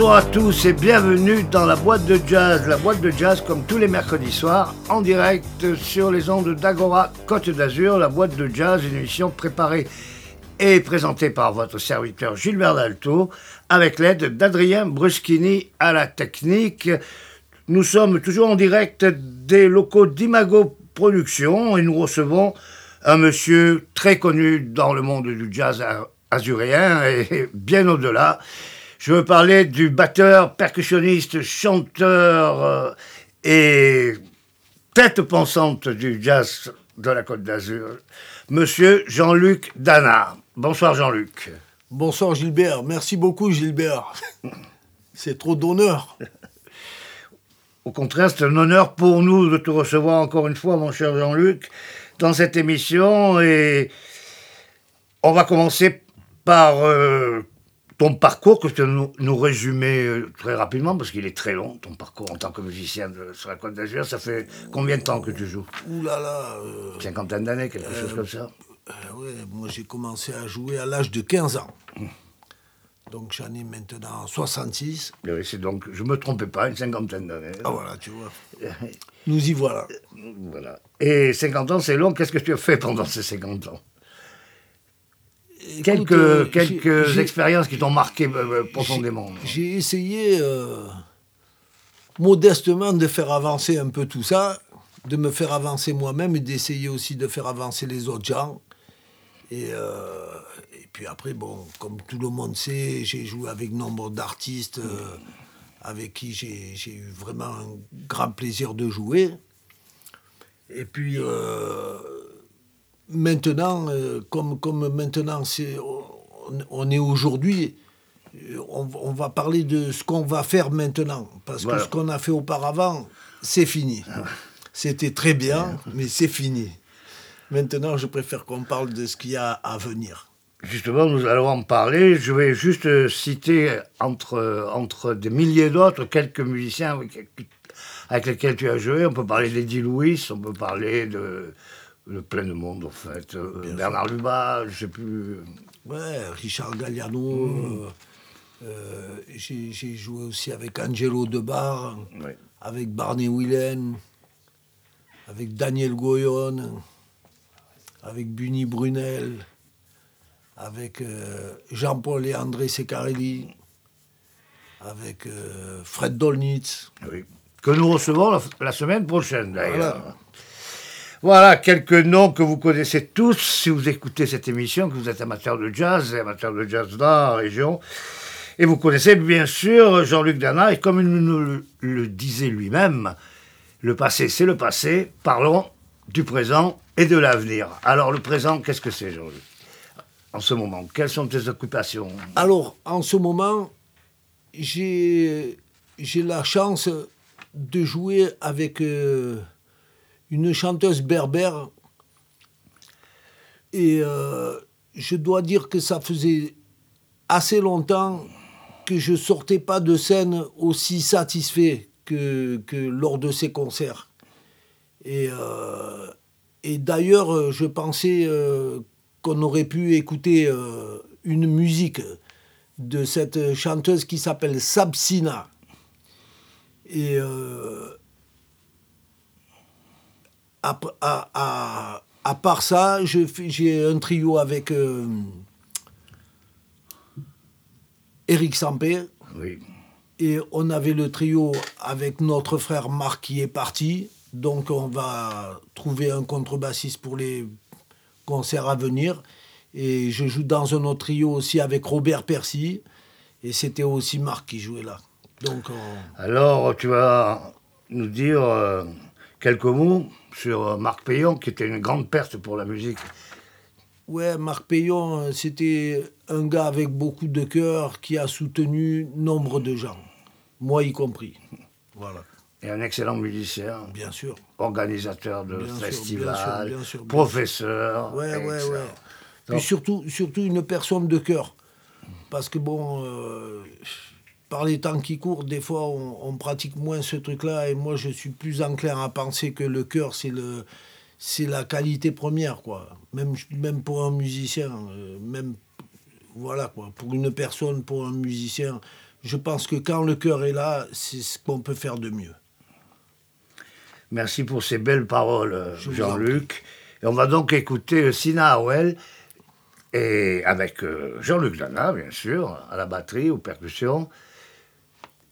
Bonsoir à tous et bienvenue dans la boîte de jazz. La boîte de jazz comme tous les mercredis soirs en direct sur les ondes d'Agora Côte d'Azur. La boîte de jazz, une émission préparée et présentée par votre serviteur Gilbert Dalto avec l'aide d'Adrien Bruschini à la technique. Nous sommes toujours en direct des locaux d'Imago Productions et nous recevons un monsieur très connu dans le monde du jazz azuréen et bien au-delà. Je veux parler du batteur, percussionniste, chanteur euh, et tête pensante du jazz de la Côte d'Azur, monsieur Jean-Luc Dana. Bonsoir Jean-Luc. Bonsoir Gilbert, merci beaucoup Gilbert. C'est trop d'honneur. Au contraire, c'est un honneur pour nous de te recevoir encore une fois, mon cher Jean-Luc, dans cette émission. Et on va commencer par euh, ton parcours que tu nous, nous résumer euh, très rapidement, parce qu'il est très long, ton parcours en tant que musicien de, sur la Côte d'Azur. Ça fait combien de temps que tu joues? Ouh là là euh, Cinquantaine d'années, quelque chose comme ça euh, ouais, Moi j'ai commencé à jouer à l'âge de 15 ans. Donc j'en ai maintenant 66. Oui, c'est donc, je me trompais pas, une cinquantaine d'années. Ah voilà, tu vois. Nous y voilà. Voilà. Et 50 ans, c'est long. Qu'est-ce que tu as fait pendant ces 50 ans? Écoute, Quelques, euh, quelques expériences qui t'ont marqué euh, profondément. J'ai essayé euh, modestement de faire avancer un peu tout ça, de me faire avancer moi-même et d'essayer aussi de faire avancer les autres gens. Et, euh, et puis après, bon, comme tout le monde sait, j'ai joué avec nombre d'artistes euh, avec qui j'ai j'ai eu vraiment un grand plaisir de jouer. Et puis euh, maintenant, euh, comme, comme maintenant c'est, on, on est aujourd'hui, euh, on, on va parler de ce qu'on va faire maintenant. Parce Voilà. que ce qu'on a fait auparavant, c'est fini. C'était très bien, mais c'est fini. Maintenant, je préfère qu'on parle de ce qu'il y a à venir. Justement, nous allons en parler. Je vais juste euh, citer entre, entre des milliers d'autres quelques musiciens avec, avec lesquels tu as joué. On peut parler d'Eddie Louis, on peut parler de, de plein de monde, en fait. Euh, Bernard Lubat, je sais plus. Ouais, Richard Galliano. Mmh. euh, euh, j'ai joué aussi avec Angelo Debar, avec Barney Whelan, avec Daniel Goyon, avec Bunny Brunel, avec euh, Jean-Paul et André Secarelli, avec euh, Fred Dolnitz. Oui. Que nous recevons la, la semaine prochaine, d'ailleurs. Voilà. Voilà, quelques noms que vous connaissez tous si vous écoutez cette émission, que vous êtes amateur de jazz amateur de jazz dans la région. Et vous connaissez bien sûr Jean-Luc Dana, et comme il nous le, disait lui-même, le passé c'est le passé, parlons du présent et de l'avenir. Alors le présent, qu'est-ce que c'est Jean-Luc? En ce moment, quelles sont tes occupations? Alors, en ce moment, j'ai j'ai la chance de jouer avec euh, une chanteuse berbère. Et euh, je dois dire que ça faisait assez longtemps que je sortais pas de scène aussi satisfait que, lors de ces concerts. Et, euh, d'ailleurs, je pensais euh, qu'on aurait pu écouter une musique de cette chanteuse qui s'appelle Sabsina. Et à, à- à- à part ça, j'ai un trio avec euh, Eric Sampé. Oui. Et on avait le trio avec notre frère Marc qui est parti. Donc on va trouver un contrebassiste pour les concerts à venir. Et je joue dans un autre trio aussi avec Robert Percy. Et c'était aussi Marc qui jouait là. Donc on- Alors tu vas nous dire euh, quelques mots sur euh, Marc Payon, qui était une grande perte pour la musique. ouais, Marc Payon, euh, c'était un gars avec beaucoup de cœur qui a soutenu nombre de gens. Moi y compris. Voilà, Et un excellent musicien, bien sûr. organisateur de Bien sûr, festivals, bien sûr, bien sûr, bien professeur. Ouais, ouais, ouais. Puis surtout, surtout une personne de cœur. Parce que bon, euh, par les temps qui courent, des fois, on, on pratique moins ce truc-là. Et moi, je suis plus enclin à penser que le cœur, c'est le, c'est la qualité première, quoi. Même, même pour un musicien, euh, même, voilà, quoi. Pour une personne, pour un musicien, je pense que quand le cœur est là, c'est ce qu'on peut faire de mieux. Merci pour ces belles paroles, Jean-Luc. Et on va donc écouter Sina Howell, et avec euh, Jean-Luc Dana, bien sûr, à la batterie, aux percussions,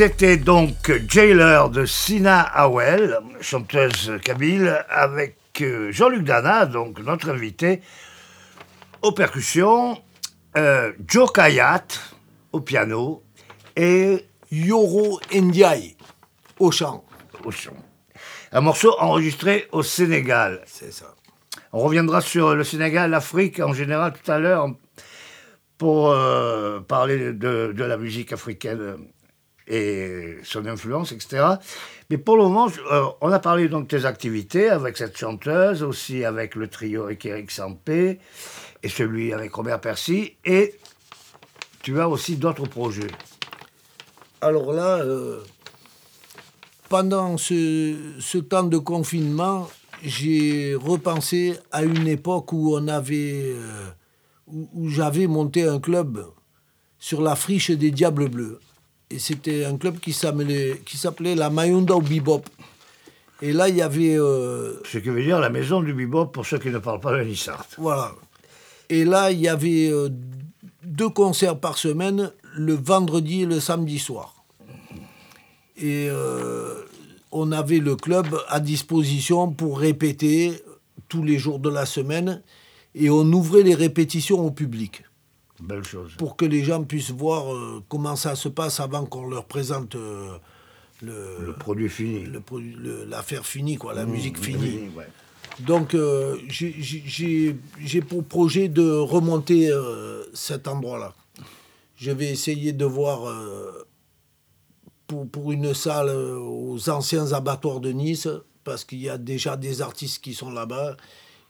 C'était donc Jailer de Sina Howell, chanteuse kabyle, avec euh, Jean-Luc Dana, donc notre invité, aux percussions, euh, Joe Kayat au piano et Yoro Ndiaye au chant. au. Un morceau enregistré au Sénégal. C'est ça. On reviendra sur le Sénégal, l'Afrique en général tout à l'heure pour euh, parler de, de la musique africaine et son influence, etc. Mais pour le moment, euh, on a parlé donc de tes activités avec cette chanteuse, aussi avec le trio avec Eric Sampé et celui avec Robert Percy. Et tu as aussi d'autres projets. Alors là, euh, pendant ce, ce temps de confinement, j'ai repensé à une époque où on avait, euh, où j'avais monté un club sur la friche des Diables Bleus. Et c'était un club qui s'appelait, la Mayunda au Bebop. Et là, il y avait euh, Ce qui veut dire la maison du bebop pour ceux qui ne parlent pas le Nissart. Voilà. Et là, il y avait euh, deux concerts par semaine, le vendredi et le samedi soir. Et euh, on avait le club à disposition pour répéter tous les jours de la semaine. et on ouvrait les répétitions au public Belle chose. pour que les gens puissent voir euh, comment ça se passe avant qu'on leur présente euh, le, Le produit fini. le produit- le- l'affaire finie, quoi, la musique Mmh, finie. ouais. Donc, euh, j'ai- pour projet de remonter euh, cet endroit-là. Je vais essayer de voir pour, pour une salle aux anciens abattoirs de Nice, parce qu'il y a déjà des artistes qui sont là-bas.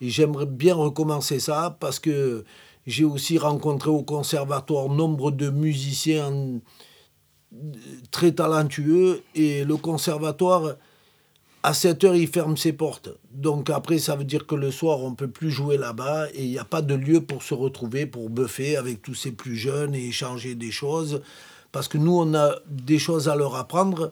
Et j'aimerais bien recommencer ça, parce que j'ai aussi rencontré au conservatoire nombre de musiciens euh, très talentueux. Et le conservatoire, à 7 heures, il ferme ses portes. Donc après, ça veut dire que le soir, on ne peut plus jouer là-bas et il n'y a pas de lieu pour se retrouver, pour buffer avec tous ces plus jeunes et échanger des choses. Parce que nous, on a des choses à leur apprendre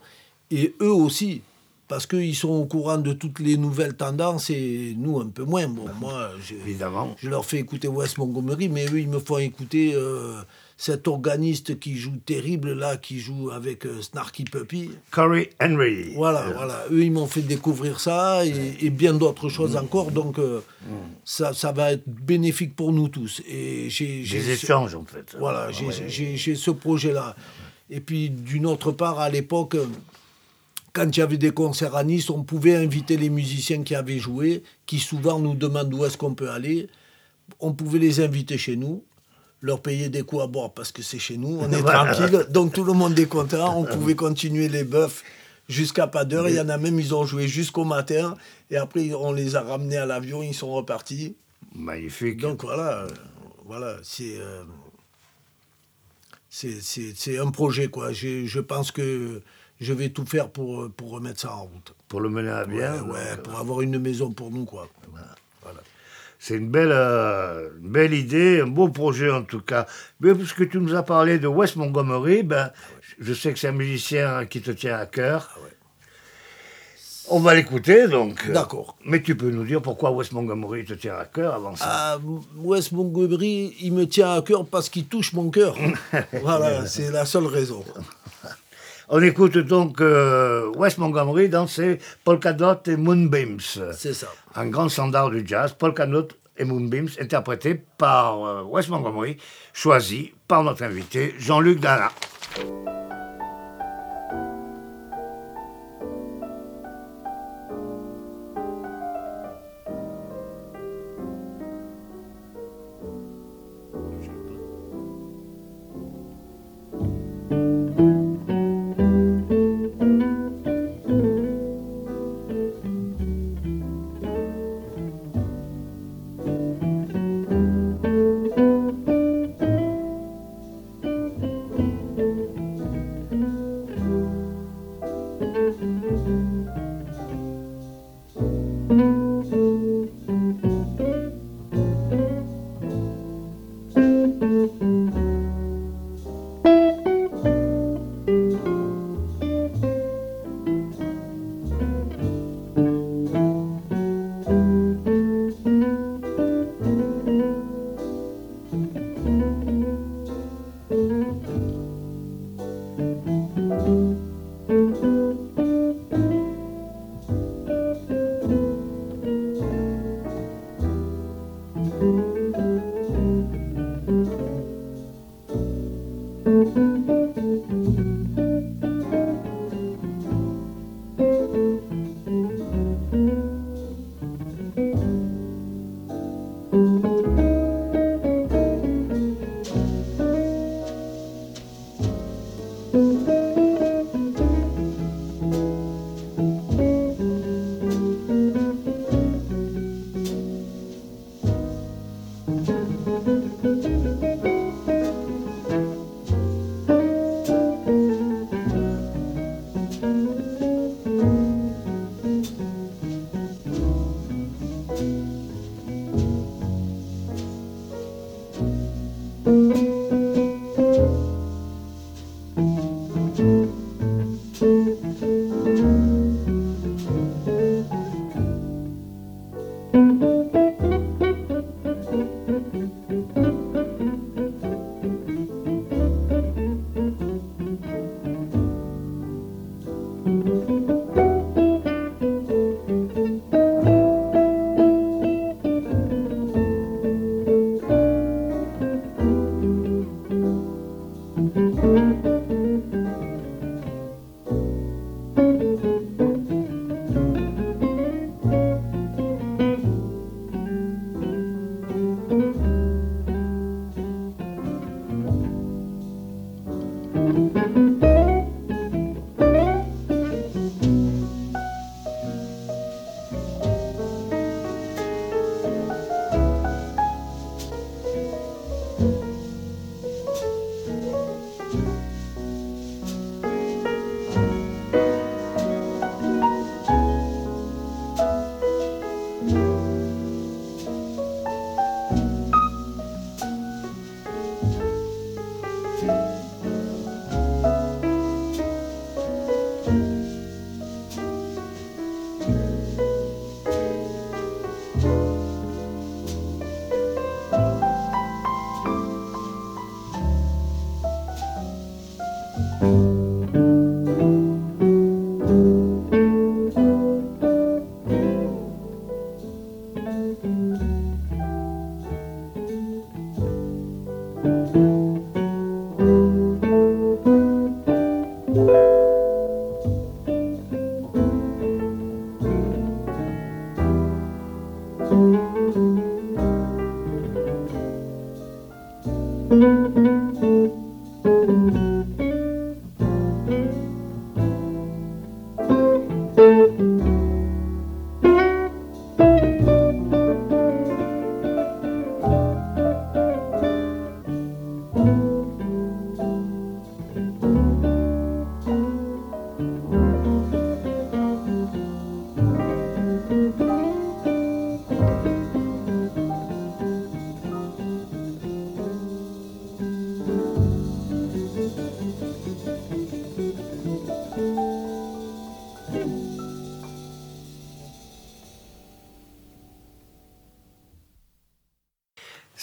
et eux aussi. Parce qu'ils sont au courant de toutes les nouvelles tendances et nous, un peu moins. Bon, moi, Évidemment. je leur fais écouter West Montgomery, mais eux, ils me font écouter euh, cet organiste qui joue terrible, là, qui joue avec euh, Snarky Puppy. Corey Henry. Voilà, Euh, voilà. Eux, ils m'ont fait découvrir ça et, et bien d'autres choses Mm. encore. Donc, euh, ça, ça va être bénéfique pour nous tous. Et j'ai, j'ai Des ce- échanges, en fait. Voilà, Ah, j'ai, j'ai- j'ai ce projet-là. Et puis, d'une autre part, à l'époque, quand il y avait des concerts à Nice, on pouvait inviter les musiciens qui avaient joué, qui souvent nous demandent où est-ce qu'on peut aller. On pouvait les inviter chez nous, leur payer des coups à boire parce que c'est chez nous, on est tranquille. Donc tout le monde est content, on pouvait continuer les bœufs jusqu'à pas d'heure. Il y en a même, ils ont joué jusqu'au matin. Et après, on les a ramenés à l'avion, ils sont repartis. Magnifique. Donc voilà, euh, voilà, c'est euh, c'est- c'est un projet quoi. J'ai- Je pense que je vais tout faire pour euh, pour remettre ça en route. pour le mener à bien. Ouais, euh, pour avoir une maison pour nous quoi. C'est une belle, euh, une belle idée, un beau projet en tout cas. Mais puisque tu nous as parlé de Wes Montgomery, ben, je sais que c'est un musicien qui te tient à cœur. On va l'écouter donc. D'accord. Mais tu peux nous dire pourquoi Wes Montgomery te tient à cœur avant ça? Ah, Wes Montgomery, il me tient à cœur parce qu'il touche mon cœur. voilà, c'est la seule raison. On écoute donc euh, Wes Montgomery dans ses Polka Dot et Moonbeams. C'est ça. Un grand standard du jazz, Polka Dot et Moonbeams, interprété par euh, Wes Montgomery, choisi par notre invité Jean-Luc Dana.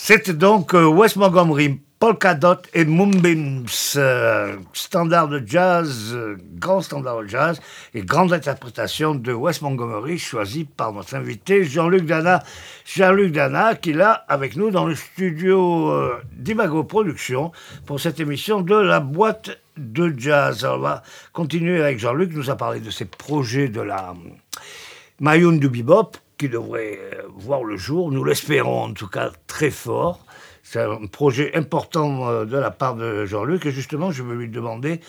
C'était donc euh, Wes Montgomery, Polka Dot et Moonbeams, euh, standard de jazz, euh, grand standard de jazz et grande interprétation de Wes Montgomery choisi par notre invité Jean-Luc Dana. Jean-Luc Dana qui est là avec nous dans le studio d'Imago Productions pour cette émission de la boîte de jazz. Alors, on va continuer avec Jean-Luc, nous a parlé de ses projets de la Mayune du Bebop qui devrait euh, voir le jour, nous l'espérons en tout cas très fort. C'est un projet important euh, de la part de Jean-Luc et justement je veux lui demander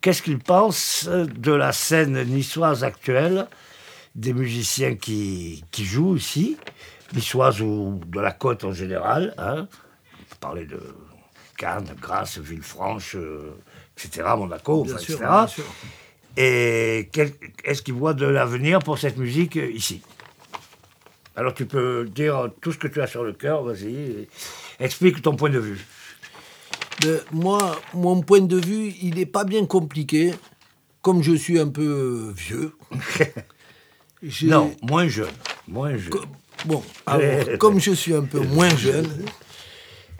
qu'est-ce qu'il pense euh, de la scène niçoise actuelle, des musiciens qui, qui jouent ici, niçoise ou de la côte en général. Hein. On peut parler de Cannes, Grasse, Villefranche, etc., Monaco, Bien enfin, sûr, etc. bien sûr. Et est-ce qu'il voit de l'avenir pour cette musique ici? Alors tu peux dire tout ce que tu as sur le cœur, vas-y, explique ton point de vue. Mais moi, mon point de vue, il n'est pas bien compliqué. Comme je suis un peu vieux. Non, moins jeune, moins jeune. Bon, alors, comme je suis un peu moins jeune,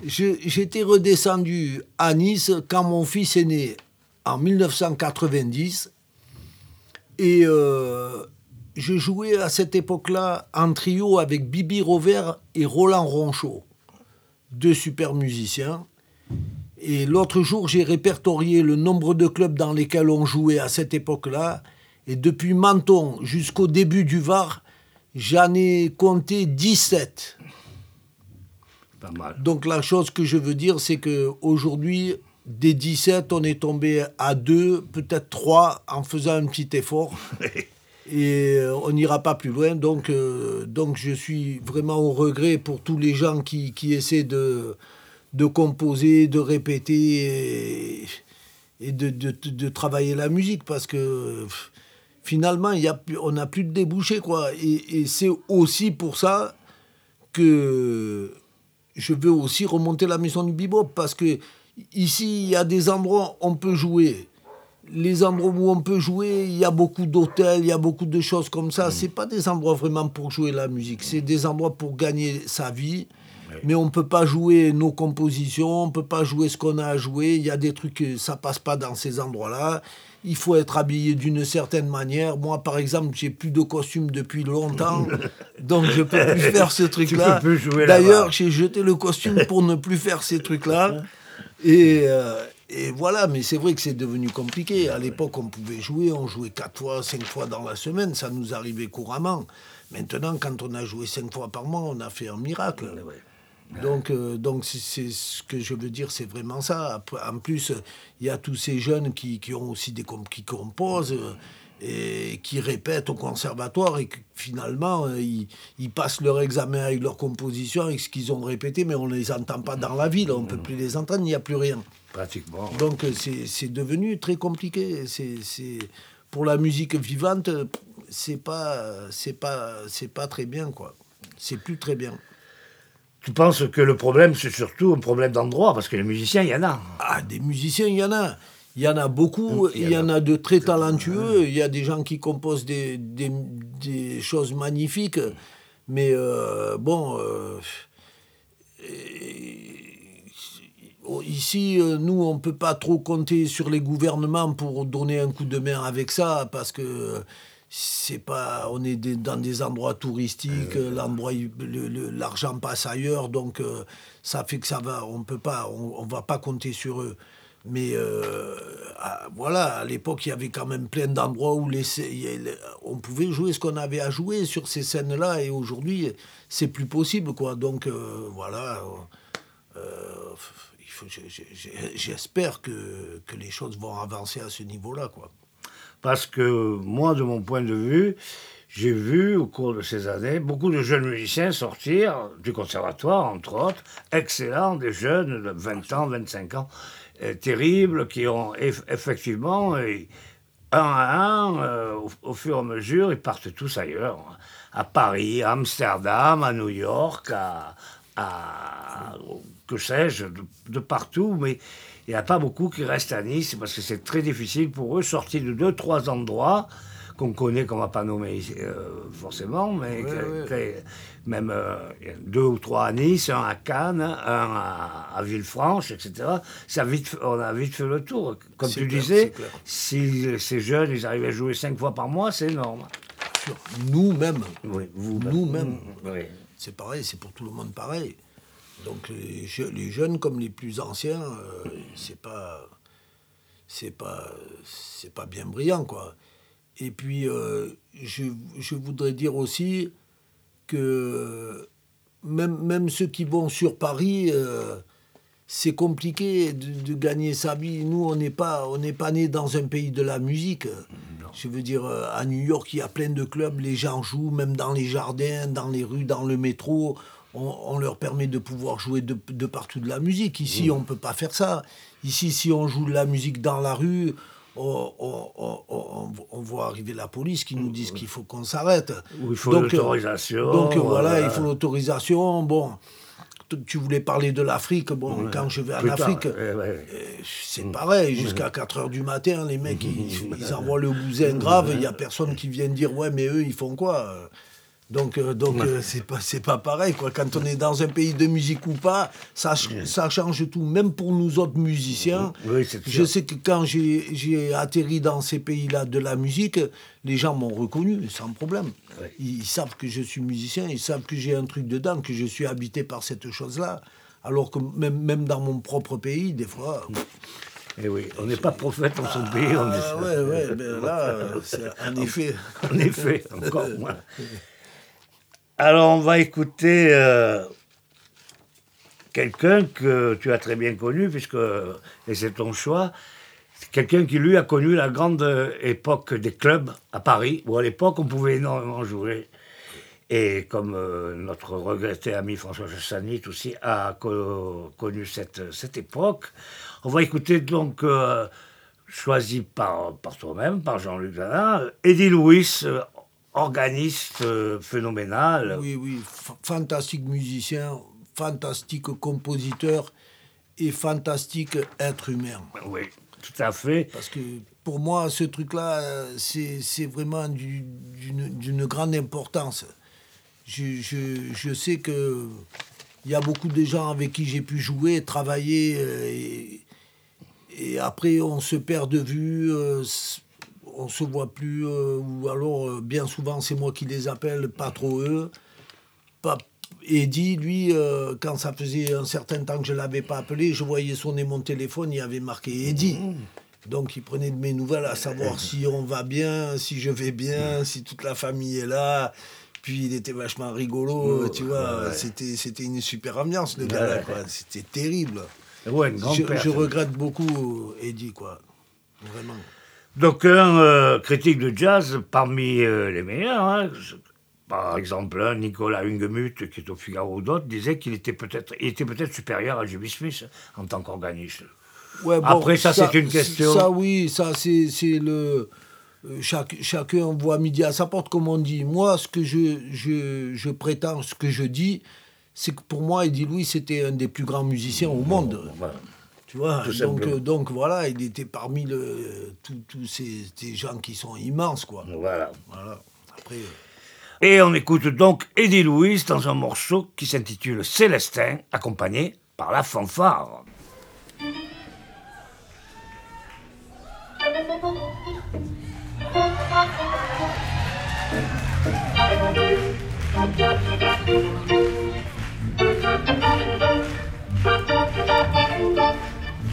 je- j'étais redescendu à Nice quand mon fils est né en 1990. Et euh, je jouais à cette époque-là en trio avec Bibi Rover et Roland Ronchot, deux super musiciens. Et l'autre jour, j'ai répertorié le nombre de clubs dans lesquels on jouait à cette époque-là. Et depuis Menton jusqu'au début du Var, j'en ai compté 17. Pas mal. Donc la chose que je veux dire, c'est que aujourd'hui, des 17, on est tombé à 2, peut-être 3, en faisant un petit effort. Et euh, on n'ira pas plus loin. Donc, euh, donc je suis vraiment au regret pour tous les gens qui, essaient de, composer, de répéter et, de, travailler la musique parce que finalement, on n'a plus de débouchés. Et c'est aussi pour ça que je veux aussi remonter la maison du bebop parce que ici, il y a des endroits où on peut jouer. Les endroits où on peut jouer, il y a beaucoup d'hôtels, il y a beaucoup de choses comme ça. C'est pas des endroits vraiment pour jouer la musique. C'est des endroits pour gagner sa vie. Mais on peut pas jouer nos compositions, on peut pas jouer ce qu'on a à jouer. Il y a des trucs que ça passe pas dans ces endroits-là. Il faut être habillé d'une certaine manière. Moi, par exemple, j'ai plus de costume depuis longtemps, donc je peux plus faire ce truc-là. peux plus jouer D'ailleurs, j'ai jeté le costume pour ne plus faire ces trucs-là. Et, euh, et voilà, mais c'est vrai que c'est devenu compliqué. À l'époque, on pouvait jouer, on jouait quatre fois, cinq fois dans la semaine, ça nous arrivait couramment. Maintenant, quand on a joué cinq fois par mois, on a fait un miracle. Donc, euh, donc c'est- ce que je veux dire, c'est vraiment ça. En plus, il y a tous ces jeunes qui, qui ont aussi des comp- qui composent euh, et qui répètent au conservatoire et que finalement, euh, ils, ils passent leur examen avec leur composition, avec ce qu'ils ont répété, mais on ne les entend pas dans la ville, on ne peut plus les entendre, il n'y a plus rien. Pratiquement. Donc c'est devenu très compliqué. C'est pour la musique vivante, c'est pas c'est pas c'est pas très bien quoi. C'est plus très bien. Tu penses que le problème, c'est surtout un problème d'endroit, parce que les musiciens, il y en a. Ah, des musiciens, il y en a. Il y en a beaucoup, Il y en a. de très talentueux, il y a des gens qui composent des, des, des choses magnifiques, mais euh, bon, euh, ici, euh, nous, on ne peut pas trop compter sur les gouvernements pour donner un coup de main avec ça, parce que c'est pas, on est des- dans des endroits touristiques, l'endroit, il- le- le- l'argent passe ailleurs, donc euh, ça fait que ça va, on peut pas, on, on va pas compter sur eux. Mais euh, à- voilà, à l'époque, il y avait quand même plein d'endroits où les, on pouvait jouer ce qu'on avait à jouer sur ces scènes-là. Et aujourd'hui, c'est plus possible, quoi. Donc euh, voilà. euh, J'espère que, que les choses vont avancer à ce niveau-là, quoi. Parce que moi, de mon point de vue, j'ai vu au cours de ces années beaucoup de jeunes musiciens sortir du conservatoire, entre autres, excellents, des jeunes de 20 ans, 25 ans, euh, terribles, qui ont eff- effectivement, euh, un à un, euh, au, fur et à mesure, ils partent tous ailleurs. hein. À Paris, à Amsterdam, à New York, à- que sais-je, de, de partout, mais il n'y a pas beaucoup qui restent à Nice parce que c'est très difficile pour eux, sortis de deux, trois endroits qu'on connaît, qu'on ne va pas nommer euh, forcément, mais que- que- même euh, deux ou trois à Nice, un à Cannes, un à, à Villefranche, etc. Ça vite, on a vite fait le tour. Comme tu clair, disais, si ces jeunes, ils arrivaient à jouer cinq fois par mois, c'est énorme. Nous-mêmes, Oui, vous, Nous-mêmes. Oui. c'est pareil, c'est pour tout le monde pareil. Donc les, je- les jeunes comme les plus anciens, euh, c'est pas, c'est pas, c'est pas bien brillant quoi. Et puis euh, je, je voudrais dire aussi que même, même ceux qui vont sur Paris, euh, c'est compliqué de, de gagner sa vie. Nous, on n'est pas, on n'est pas né dans un pays de la musique. Je veux dire, euh, à New York, il y a plein de clubs, les gens jouent, même dans les jardins, dans les rues, dans le métro. On, on leur permet de pouvoir jouer de, de partout de la musique. Ici, on ne peut pas faire ça. Ici, si on joue de la musique dans la rue, on, voit arriver la police qui nous disent qu'il faut qu'on s'arrête. Il faut Donc, l'autorisation, Donc voilà, voilà. il faut l'autorisation. Bon, tu voulais parler de l'Afrique. Bon, quand je vais en Afrique, ouais. euh, c'est pareil. Jusqu'à 4 heures du matin, les mecs, ils, ils envoient le bousin grave. Il n'y a personne qui vient dire Ouais, mais eux, ils font quoi? Donc, euh, donc euh, c'est pas c'est pas pareil quoi. Quand on est dans un pays de musique ou pas, ça ça change tout. Même pour nous autres musiciens, Oui, je sais que quand j'ai atterri dans ces pays-là de la musique, les gens m'ont reconnu sans problème. Ils, ils savent que je suis musicien, ils savent que j'ai un truc dedans, que je suis habité par cette chose-là. Alors que même, même dans mon propre pays, des fois. Eh oui, on n'est pas prophète dans son pays, on dit Ah ouais, ouais, ben là, c'est- en effet. En effet, encore moins. Alors, on va écouter euh, quelqu'un que tu as très bien connu, puisque, c'est ton choix, quelqu'un qui, lui, a connu la grande euh, époque des clubs à Paris, où à l'époque, on pouvait énormément jouer. Et comme euh, notre regretté ami François Chassanit aussi a co- connu cette, époque, on va écouter donc, choisi par, par toi-même, par Jean-Luc Zanin, Eddie Louis, organiste euh, phénoménal. Oui, oui, fa- fantastique musicien, fantastique compositeur et fantastique être humain. Oui, tout à fait. Parce que pour moi, ce truc-là, euh, c'est vraiment du- d'une grande importance. Je, je- je sais que il y a beaucoup de gens avec qui j'ai pu jouer, travailler, euh, et, et après on se perd de vue, on se voit plus, euh, ou alors euh, bien souvent c'est moi qui les appelle, pas trop eux. Pas, Eddie, lui, euh, quand ça faisait un certain temps que je ne l'avais pas appelé, je voyais sonner mon téléphone, il y avait marqué Eddie. Donc il prenait de mes nouvelles à savoir si on va bien, si je vais bien, si toute la famille est là. Puis il était vachement rigolo, tu vois. C'était, c'était une super ambiance, le gars-là, quoi. C'était terrible. Ouais, je regrette beaucoup Eddie, quoi. Vraiment. Donc un euh, critique de jazz parmi euh, les meilleurs, hein, par exemple un Nicolas Hungemuth qui est au Figaro ou d'autres, disait qu'il était peut-être était supérieur à Jimmy Smith en tant qu'organiste. Ouais, Après, ça, c'est une question. Ça, oui, ça, c'est le. euh, Chaque, chacun voit midi à sa porte, comme on dit. Moi, ce que je, je, je prétends, ce que je dis, c'est que pour moi, Eddie Louis, c'était un des plus grands musiciens au monde. Voilà. Tu vois, Tout donc, simplement. euh, donc voilà, il était parmi le, tous tous ces, ces gens qui sont immenses, quoi. Voilà. Voilà. Après, euh, Et on écoute donc Eddie Louis dans un morceau qui s'intitule Célestin, accompagné par la fanfare.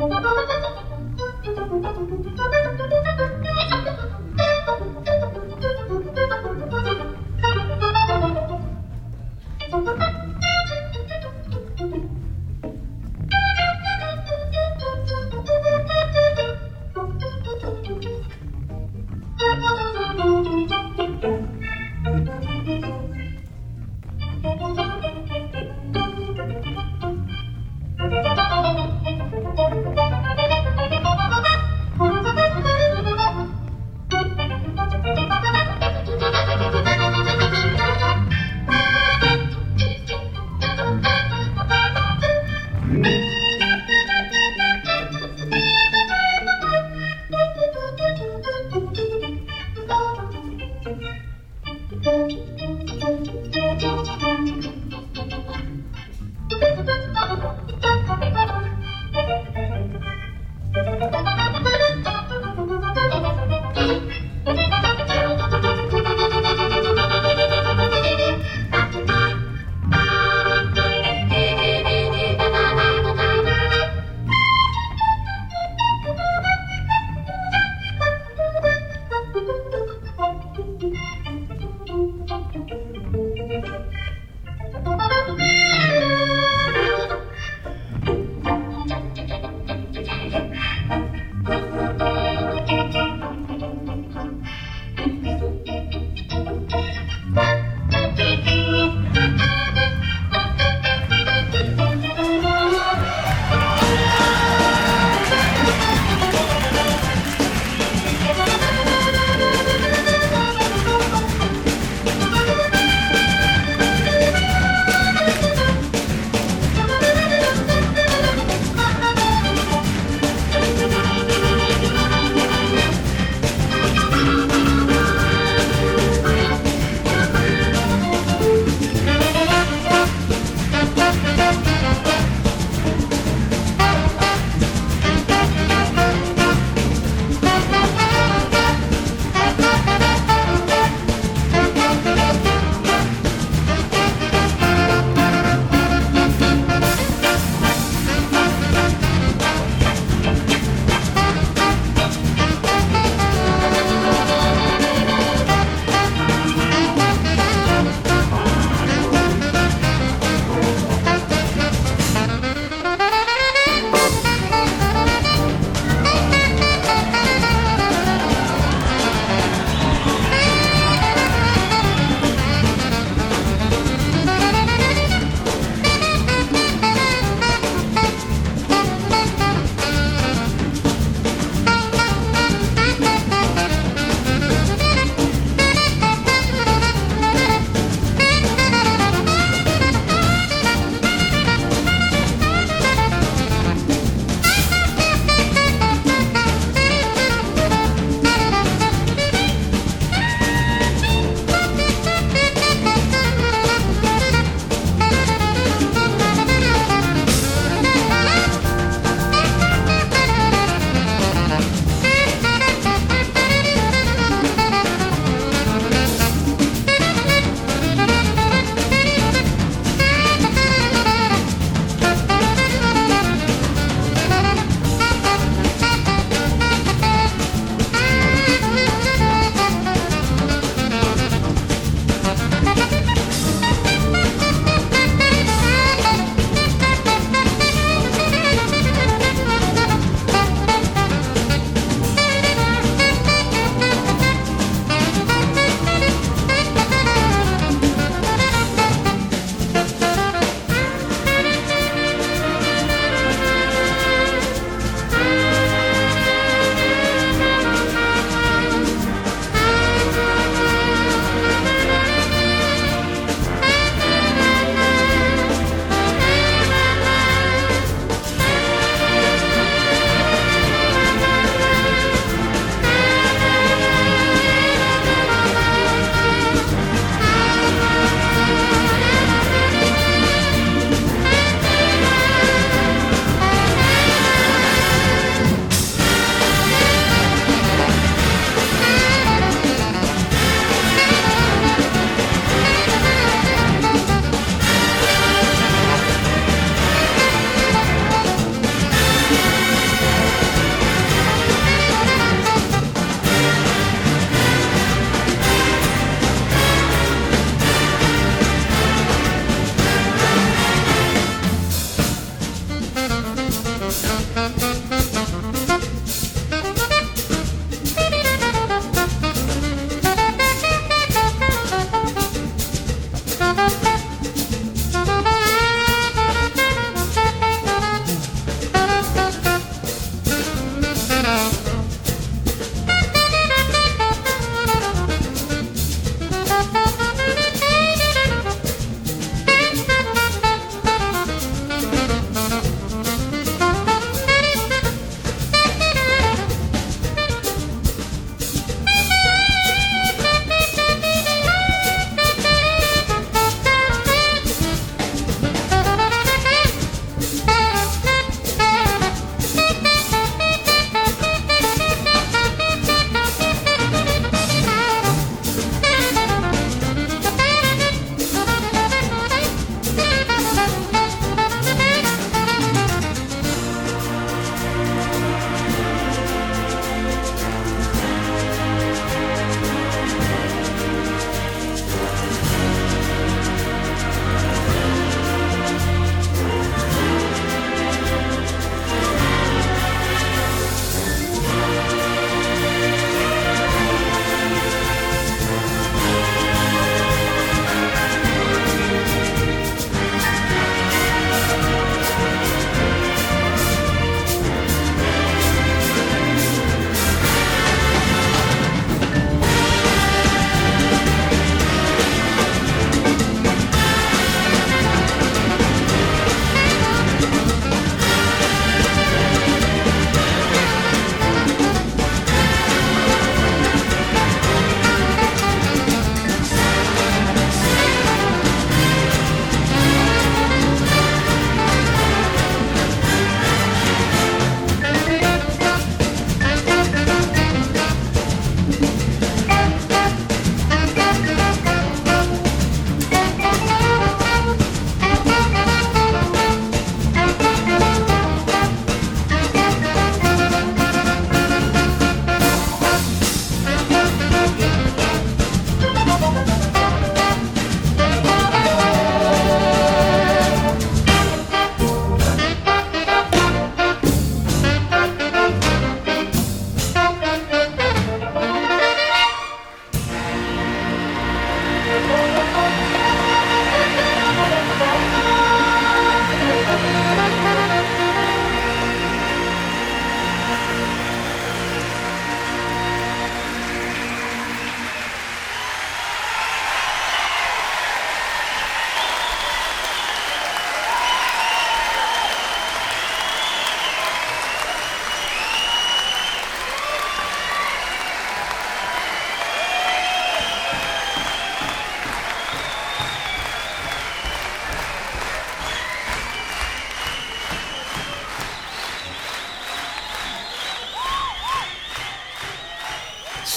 Thank you.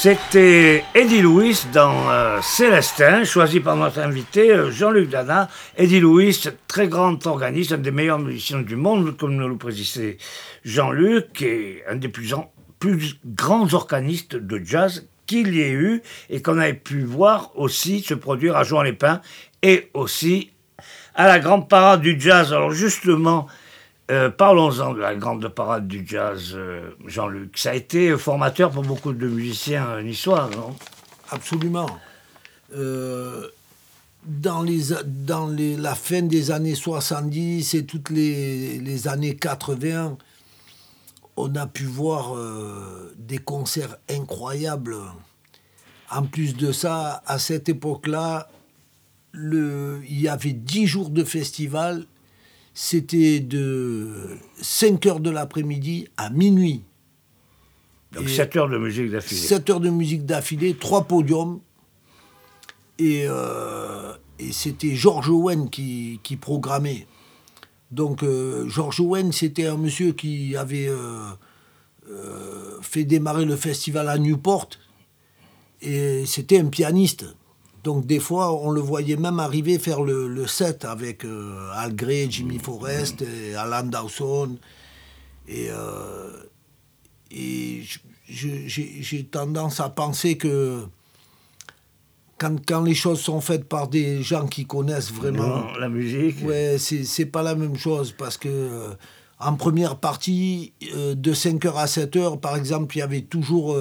C'était Eddie Louis dans euh, Célestin, choisi par notre invité euh, Jean-Luc Dana. Eddie Louis, très grand organiste, un des meilleurs musiciens du monde, comme nous le précisait Jean-Luc, et un des plus, grands organistes de jazz qu'il y ait eu et qu'on avait pu voir aussi se produire à Jouan-les-Pins et aussi à la grande parade du jazz. Alors justement, euh, parlons-en de la grande parade du jazz, euh, Jean-Luc. Ça a été formateur pour beaucoup de musiciens niçois, non? Absolument. Euh, dans les, la fin des années 70 et toutes les, années 80, on a pu voir des concerts incroyables. En plus de ça, à cette époque-là, il y avait 10 jours de festival. C'était de 5 heures de l'après-midi à minuit. Donc Et- 7 heures de musique d'affilée. 7 heures de musique d'affilée, trois podiums. Et, euh, et c'était George Owen qui, qui programmait. Donc euh, George Owen, c'était un monsieur qui avait euh, fait démarrer le festival à Newport. Et c'était un pianiste. Donc des fois, on le voyait même arriver faire le, le set avec euh, Al Gray, Jimmy Forrest, et Alan Dawson. Et, euh, et j'ai tendance à penser que quand, quand les choses sont faites par des gens qui connaissent vraiment, Non, la musique. ouais, c'est c'est pas la même chose parce que euh, en première partie, de 5h à 7h, par exemple, il y avait toujours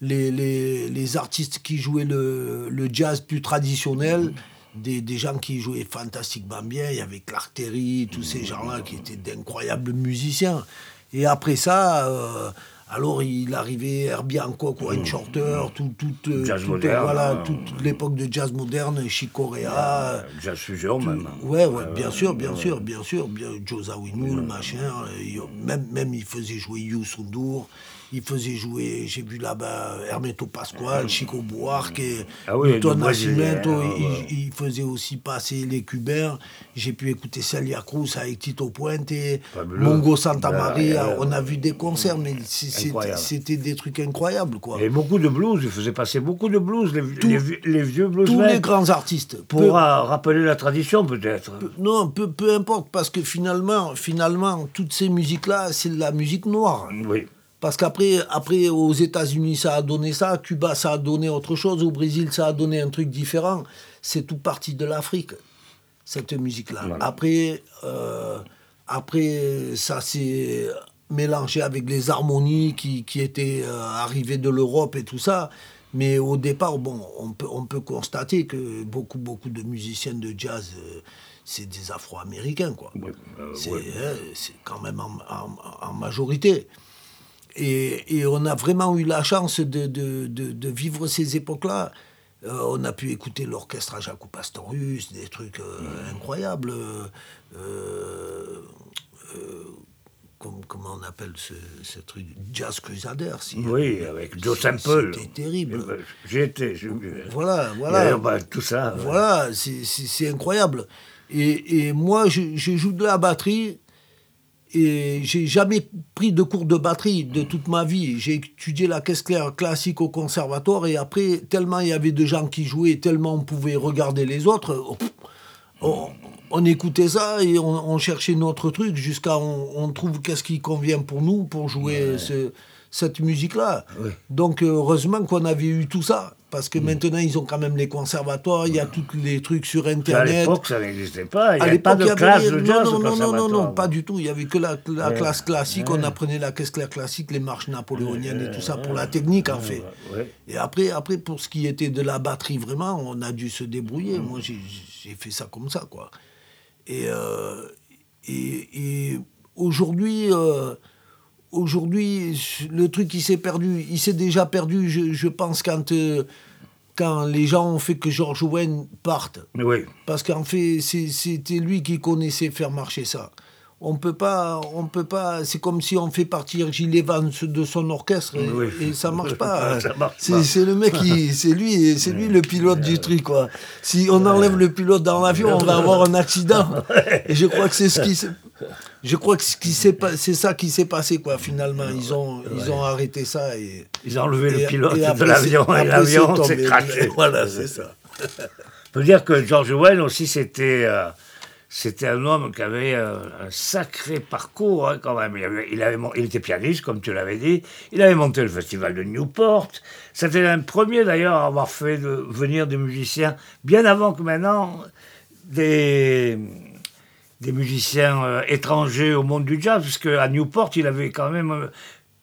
les, les, les artistes qui jouaient le, le jazz plus traditionnel. Des, des gens qui jouaient fantastiquement bien, il y avait Clark Terry, tous ces gens-là qui étaient d'incroyables musiciens. Et après ça, euh, alors il arrivait Herbie Hancock, Wayne Shorter, tout, tout, euh, Jazz tout- moderne, voilà, hein. toute, l'époque de jazz moderne, Chick Corea, Euh, Jazz fusion même. Ouais, ouais, bien sûr, bien sûr, bien sûr, bien Joe Zawinul, machin. euh, même, même il faisait jouer Youssou N'Dour, il faisait jouer, j'ai vu là-bas Hermeto Pascual, Chico Buarque, Ah oui, Milton Nascimento, ouais, il, ouais. il faisait aussi passer les Cubains. J'ai pu écouter Celia Cruz avec Tito Puente, Fabuleux. Mongo Santa Ouais, Maria. ouais, On a vu des concerts, mais c'était des trucs incroyables, quoi. Et beaucoup de blues, il faisait passer beaucoup de blues, les, les vieux- les vieux Tous les grands artistes. Pour Peu- rappeler la tradition peut-être. Non, peu, peu importe, parce que finalement, finalement, toutes ces musiques-là, c'est de la musique noire. Oui. Parce qu'après, après, aux États-Unis, ça a donné ça, à Cuba, ça a donné autre chose, au Brésil, ça a donné un truc différent. C'est tout parti de l'Afrique, cette musique-là. Voilà. Après, euh, après, ça s'est mélangé avec les harmonies qui, qui étaient euh, arrivées de l'Europe et tout ça. Mais au départ, bon, on peut, on peut constater que beaucoup, beaucoup de musiciens de jazz, euh, c'est des Afro-Américains, quoi. Oui, euh, C'est euh, quand même en, en- en majorité. Et, et on a vraiment eu la chance de, de- de- de vivre ces époques-là. Euh, on a pu écouter l'orchestre à Jaco Pastorius, des trucs euh, incroyables. Euh, euh, comme- comment on appelle ce, ce truc? Jazz Crusader. si- Oui, avec Joe Sample. C'était terrible. Eh ben, J'y étais, j'ai vu. Voilà, voilà. Bah, tout ça. ouais. Voilà, c'est- c'est c'est incroyable. Et, et moi, je, je joue de la batterie et j'ai jamais pris de cours de batterie de toute ma vie. J'ai étudié la caisse claire classique au conservatoire et après, tellement il y avait de gens qui jouaient, tellement on pouvait regarder les autres, oh, on, on écoutait ça et on, on cherchait notre truc jusqu'à on, on trouve qu'est-ce qui convient pour nous pour jouer ce- cette musique-là. Donc euh, heureusement qu'on avait eu tout ça. Parce que maintenant, ils ont quand même les conservatoires, il y a tous les trucs sur À Internet. l'époque, ça n'existait pas. Il À n'y avait pas de classe de jazz non, non, non, non, non, pas du tout. Il y avait que la, la Ouais. classe classique. On apprenait la caisse claire classique, les marches napoléoniennes et tout ça pour la technique, en fait. Et après, après, pour ce qui était de la batterie, vraiment, on a dû se débrouiller. Mm. Moi, j'ai j'ai fait ça comme ça, quoi. Et, euh, et, et aujourd'hui, euh, aujourd'hui, le truc qui s'est perdu, il s'est déjà perdu, je, je pense, quand, euh, quand les gens ont fait que George Owen parte. Oui. Parce qu'en fait, c'était lui qui connaissait faire marcher ça. On peut pas, on peut pas. C'est comme si on fait partir Gilles Evans de son orchestre et, Oui. et ça marche pas. Marche C'est- pas. C'est le mec qui, c'est lui, c'est lui le pilote du truc quoi. Si on enlève le pilote dans l'avion, on va avoir un accident. Et je crois que c'est ce qui, Je crois que ce qui s'est c'est ça qui s'est passé, quoi, finalement. Ils ont, ils ont arrêté ça et. Ils ont enlevé et- le pilote et de l'avion et l'avion s'est craché. Voilà, c'est ça. On peut dire que George Wayne aussi, c'était euh, c'était un homme qui avait euh, un sacré parcours hein, quand même. Il, avait- il, avait mon- il était pianiste, comme tu l'avais dit. Il avait monté le festival de Newport. C'était un premier d'ailleurs à avoir fait de- venir des musiciens, bien avant que maintenant, des, des musiciens euh, étrangers au monde du jazz, puisque à Newport, il avait quand même euh,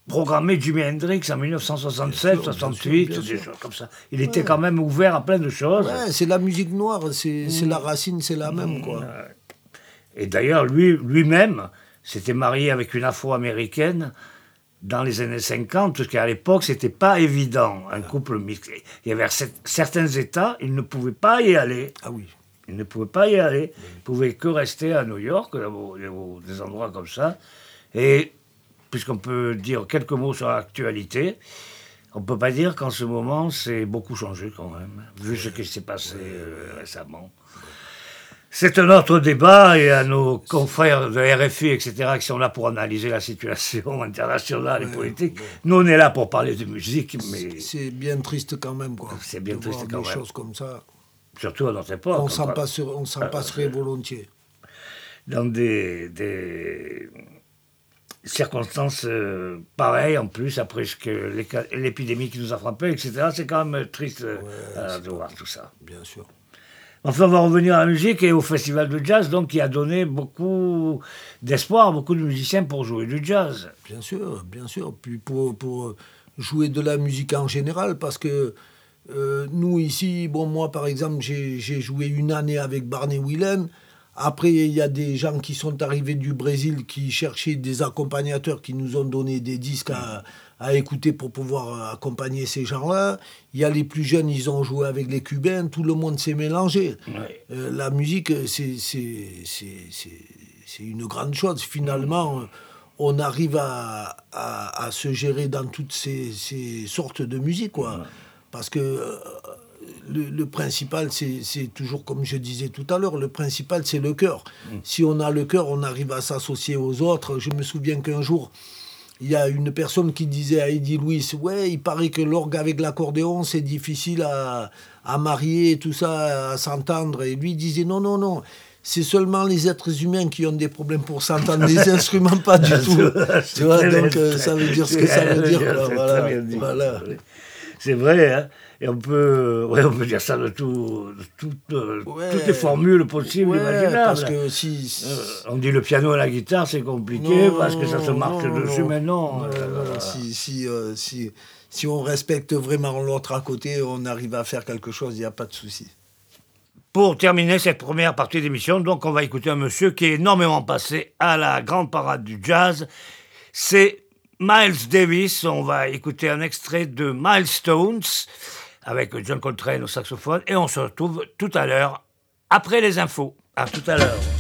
programmé Jimi Hendrix en 1967, Bien sûr, bien 68, sûr, des choses comme ça. Il était quand même ouvert à plein de choses. Ouais, c'est la musique noire, c'est c'est Mm. la racine, c'est la même, quoi. Et d'ailleurs, lui, lui-même s'était marié avec une afro-américaine dans les années 50, parce qu'à l'époque, c'était pas évident, un couple mixte. Il y avait cer- certains États, ils ne pouvaient pas y aller. Ah oui. Ils ne pouvaient pas y aller. Ils pouvaient que rester à New York, des endroits comme ça. Et puisqu'on peut dire quelques mots sur l'actualité, on ne peut pas dire qu'en ce moment, c'est beaucoup changé quand même, vu ce qui s'est passé euh, récemment. C'est un autre débat et à nos confrères de RFI, etc., qui sont là pour analyser la situation internationale et Ouais, politique. Nous, on est là pour parler de musique, mais C'est bien triste quand même, quoi. C'est bien de triste voir quand des même. choses comme ça. surtout à notre époque. On s'en passe, Ah, passerait volontiers. dans des, des circonstances euh, pareilles, en plus, après ce que l'éca- l'épidémie qui nous a frappé, etc. C'est quand même triste euh, euh, de voir tout ça. Bien sûr. Enfin, on va revenir à la musique et au festival de jazz, donc qui a donné beaucoup d'espoir à beaucoup de musiciens pour jouer du jazz. Bien sûr, bien sûr. Puis pour, jouer de la musique en général, parce que euh, nous ici, bon, moi par exemple, j'ai j'ai joué une année avec Barney Whelan. Après, il y a des gens qui sont arrivés du Brésil qui cherchaient des accompagnateurs qui nous ont donné des disques à, à écouter pour pouvoir accompagner ces gens-là. Il y a les plus jeunes, ils ont joué avec les Cubains, tout le monde s'est mélangé. Ouais. Euh, la musique, c'est une grande chose. Finalement, euh, on arrive à, à- à se gérer dans toutes ces, ces sortes de musique, quoi. Parce que euh, le, le principal, c'est toujours comme je disais tout à l'heure, le principal, c'est le cœur. Si on a le cœur, on arrive à s'associer aux autres. Je me souviens qu'un jour, il y a une personne qui disait à Eddie Louis, ouais, il paraît que l'orgue avec l'accordéon, c'est difficile à, à marier, et tout ça, à s'entendre. Et lui disait, non, non, non. C'est seulement les êtres humains qui ont des problèmes pour s'entendre, les instruments pas du tout. tu vois, donc euh, ça veut dire ce que ça veut dire. voilà, voilà. C'est vrai, hein et on peut, ouais, on peut dire ça de, tout, de toutes, euh, Ouais. toutes les formules possibles, Ouais, imaginables. parce que si... Euh, on dit le piano et la guitare, c'est compliqué Non, parce que ça se marche non, dessus, non. mais non. Euh, si, si, euh, si, si on respecte vraiment l'autre à côté, on arrive à faire quelque chose, il n'y a pas de souci. Pour terminer cette première partie d'émission, donc on va écouter un monsieur qui est énormément passé à la grande parade du jazz. C'est Miles Davis. On va écouter un extrait de Milestones avec John Coltrane au saxophone et on se retrouve tout à l'heure après les infos. À tout à l'heure.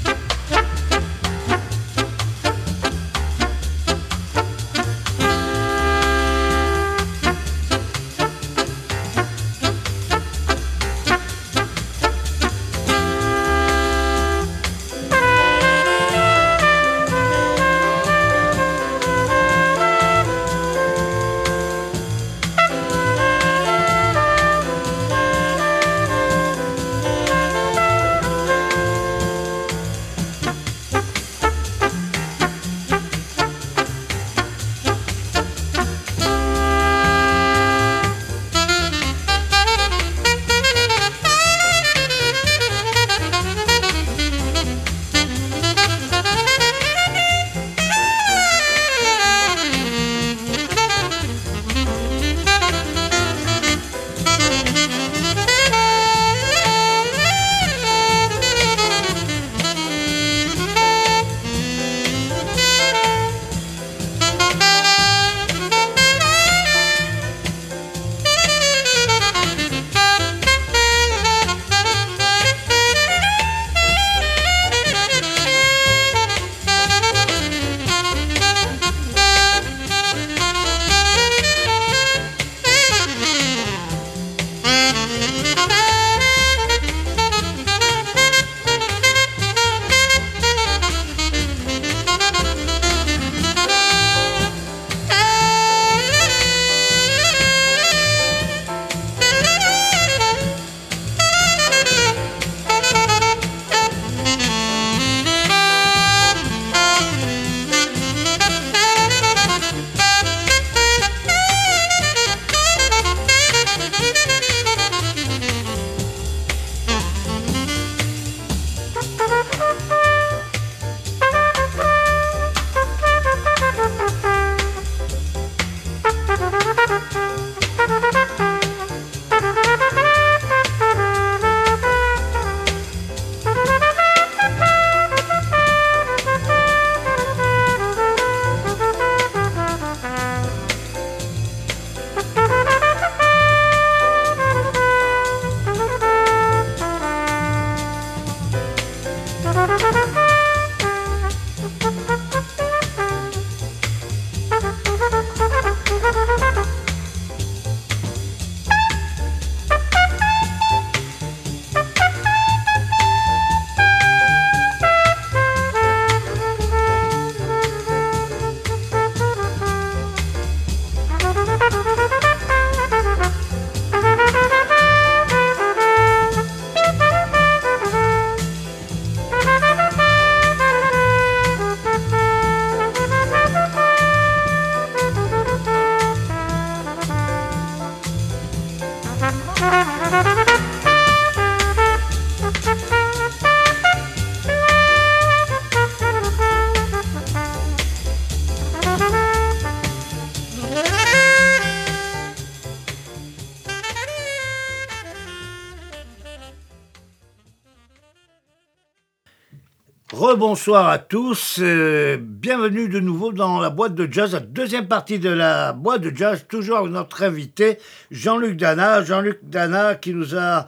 Rebonsoir à tous, euh, bienvenue de nouveau dans la boîte de jazz, la deuxième partie de la boîte de jazz, toujours notre invité Jean-Luc Dana. Jean-Luc Dana qui nous a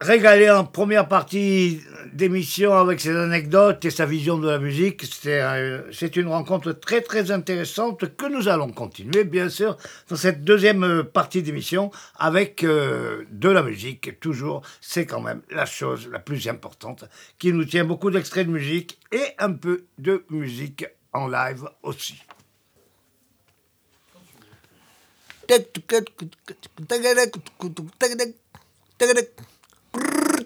régalé en première partie d'émission avec ses anecdotes et sa vision de la musique. C'est euh, une rencontre très très intéressante que nous allons continuer bien sûr dans cette deuxième euh, partie d'émission avec euh, de la musique. Toujours, c'est quand même la chose la plus importante qui nous tient beaucoup d'extraits de musique et un peu de musique en live aussi.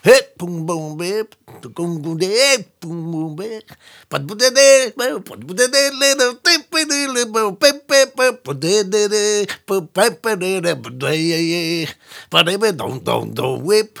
Hep pum, bum, bip, tukum, bum, de, pum, bum, bip, pat bu de de, pat bu de de le de te, pe, de le bo pe pe pe pu de de de, pu pe pe de de pu, de ye ye, pa de be don don don whip,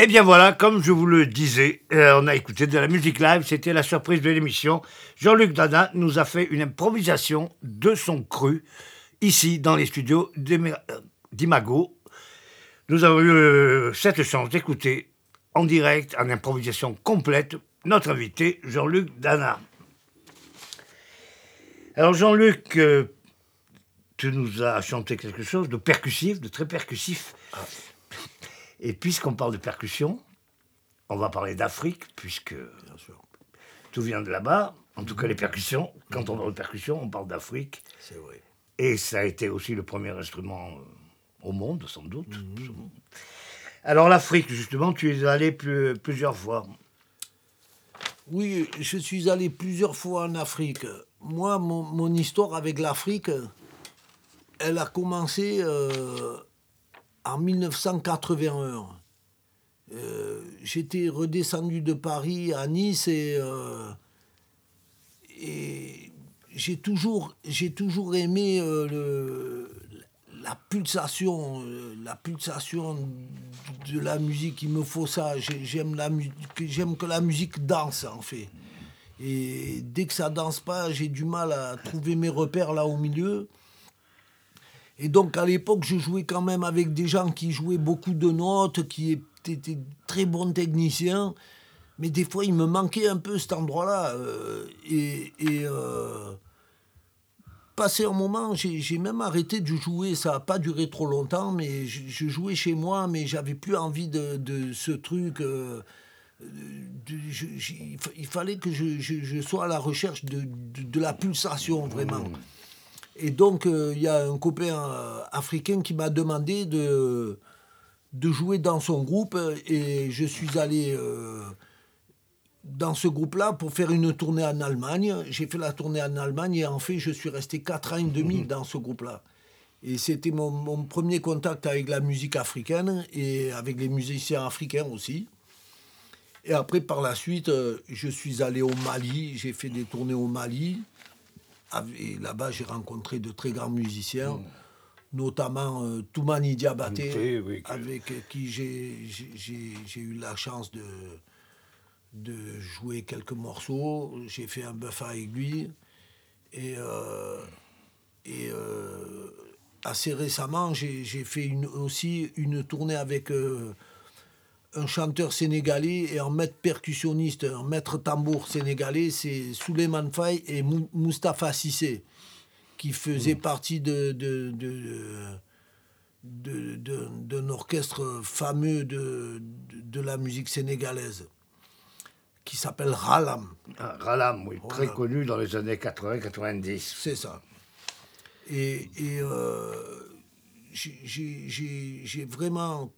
Et Eh bien voilà, comme je vous le disais, euh, on a écouté de la musique live, c'était la surprise de l'émission. Jean-Luc Dana nous a fait une improvisation de son cru, ici dans les studios euh, d'Imago. Nous avons eu euh, cette chance d'écouter en direct, en improvisation complète, notre invité Jean-Luc Dana. Alors Jean-Luc, tu nous as chanté quelque chose de percussif, de très percussif. Et puisqu'on parle de percussion, on va parler d'Afrique, puisque tout vient de là-bas. En tout cas, les percussions, quand on parle de percussion, on parle d'Afrique. C'est vrai. Et ça a été aussi le premier instrument euh, au monde, sans doute. Alors l'Afrique, justement, tu es allé plus- plusieurs fois. Oui, je suis allé plusieurs fois en Afrique. Moi, mon, mon histoire avec l'Afrique, elle a commencé euh, en 1981. Euh, J'étais redescendu de Paris à Nice et, euh, j'ai toujours, aimé euh, la pulsation, la pulsation de la musique. Il me faut ça. J'aime que la musique danse en fait. Et dès que ça danse pas, j'ai du mal à trouver mes repères là au milieu. Et donc à l'époque, je jouais quand même avec des gens qui jouaient beaucoup de notes, qui étaient très bons techniciens. Mais des fois, il me manquait un peu cet endroit-là. euh, et euh, passé un moment, j'ai même arrêté de jouer. Ça n'a pas duré trop longtemps, mais je, jouais chez moi, mais j'avais plus envie de, ce truc. euh, il fa- il fallait que je, sois à la recherche de, la pulsation, vraiment. Et donc, euh, il y a un copain euh, africain qui m'a demandé de, de jouer dans son groupe, et je suis allé euh, dans ce groupe-là pour faire une tournée en Allemagne. J'ai fait la tournée en Allemagne, et en fait, je suis resté 4 ans et demi dans ce groupe-là. Et c'était mon, mon premier contact avec la musique africaine, et avec les musiciens africains aussi. Et après, par la suite, je suis allé au Mali, j'ai fait des tournées au Mali. Et là-bas, j'ai rencontré de très grands musiciens, notamment euh, Toumani Diabaté, Oui, oui, que- avec qui j'ai- eu la chance de, de jouer quelques morceaux. J'ai fait un bœuf avec lui. Et, euh, et euh, assez récemment, j'ai j'ai fait une- aussi une tournée avec un chanteur sénégalais et un maître percussionniste, un maître tambour sénégalais, c'est Souleymane Faye et Moustapha Sissé, qui faisaient partie de, d'un orchestre fameux de, la musique sénégalaise, qui s'appelle Ralam. Ah, Ralam, oui, très connu dans les années 80-90. C'est ça. Et, et, euh, j'ai vraiment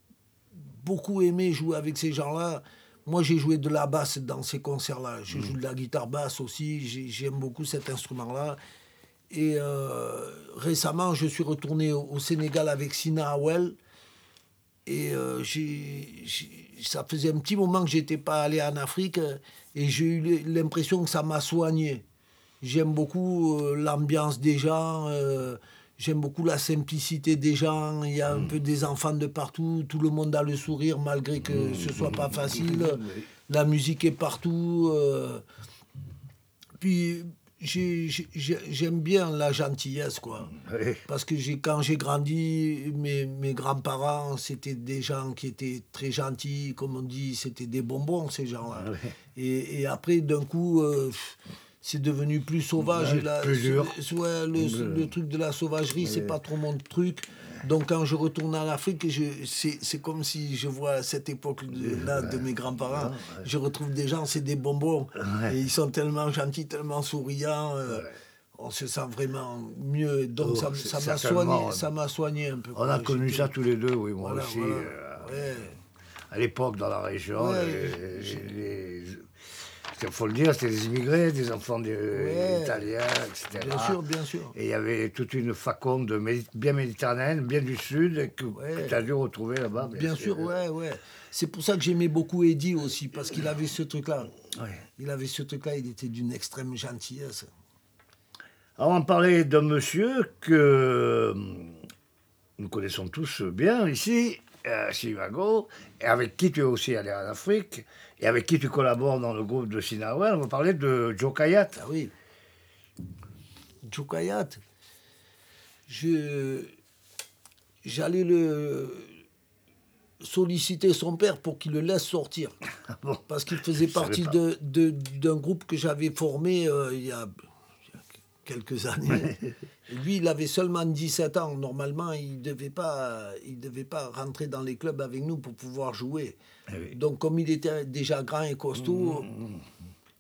beaucoup aimé jouer avec ces gens-là. Moi, j'ai joué de la basse dans ces concerts-là. Je joue de la guitare basse aussi. J'ai- J'aime beaucoup cet instrument-là. Et euh, récemment, je suis retourné au, Sénégal avec Sina Awel. Et euh, ça faisait un petit moment que j'étais pas allé en Afrique euh, et j'ai eu l'impression que ça m'a soigné. J'aime beaucoup l'ambiance des gens, j'aime beaucoup la simplicité des gens. Il y a un peu des enfants de partout, tout le monde a le sourire malgré que ce soit pas facile. La musique est partout. euh, puis j'ai- j'ai- j'ai- j'aime bien la gentillesse, quoi. Oui. Parce que quand j'ai grandi, mes, mes grands-parents, c'était des gens qui étaient très gentils, comme on dit, c'était des bonbons, ces gens-là. Et, et après, d'un coup, euh, c'est devenu plus sauvage. Ouais, et la- plus dur. ouais, le, le truc de la sauvagerie, c'est pas trop mon truc. Donc quand je retourne en Afrique, c'est, comme si je vois cette époque-là de mes grands-parents. Je retrouve des gens, c'est des bonbons. Et ils sont tellement gentils, tellement souriants. euh, On se sent vraiment mieux. Donc Oh, ça, m'a soigné, ça soigné un peu. On a connu ça tous les deux, oui, moi Voilà, aussi. voilà. euh, Ouais. à l'époque, dans la région, Ouais, les- il faut le dire, c'était des immigrés, des enfants Ouais. italiens, etc. Bien sûr, bien sûr. Et il y avait toute une faconde bien méditerranéenne, bien du sud, que, Ouais. tu as dû retrouver là-bas. Bien sûr, ouais, ouais. C'est pour ça que j'aimais beaucoup Eddie aussi, parce qu'il avait ce truc-là. Ouais. Il avait ce truc-là, il était d'une extrême gentillesse. Alors, on parlait d'un monsieur que hum, nous connaissons tous bien ici, à Chicago, et avec qui tu es aussi allé en Afrique, et avec qui tu collabores dans le groupe de Sinawel. On va parler de Joe Kayat. Ah oui. Joe Kayat, je, j'allais le solliciter son père pour qu'il le laisse sortir. bon. Parce qu'il faisait partie pas. de, de- d'un groupe que j'avais formé euh, il y a quelques années. Et lui, il avait seulement 17 ans. Normalement, il ne devait, pas- il devait pas rentrer dans les clubs avec nous pour pouvoir jouer. Eh oui. Mmh, Donc, comme il était déjà grand et costaud,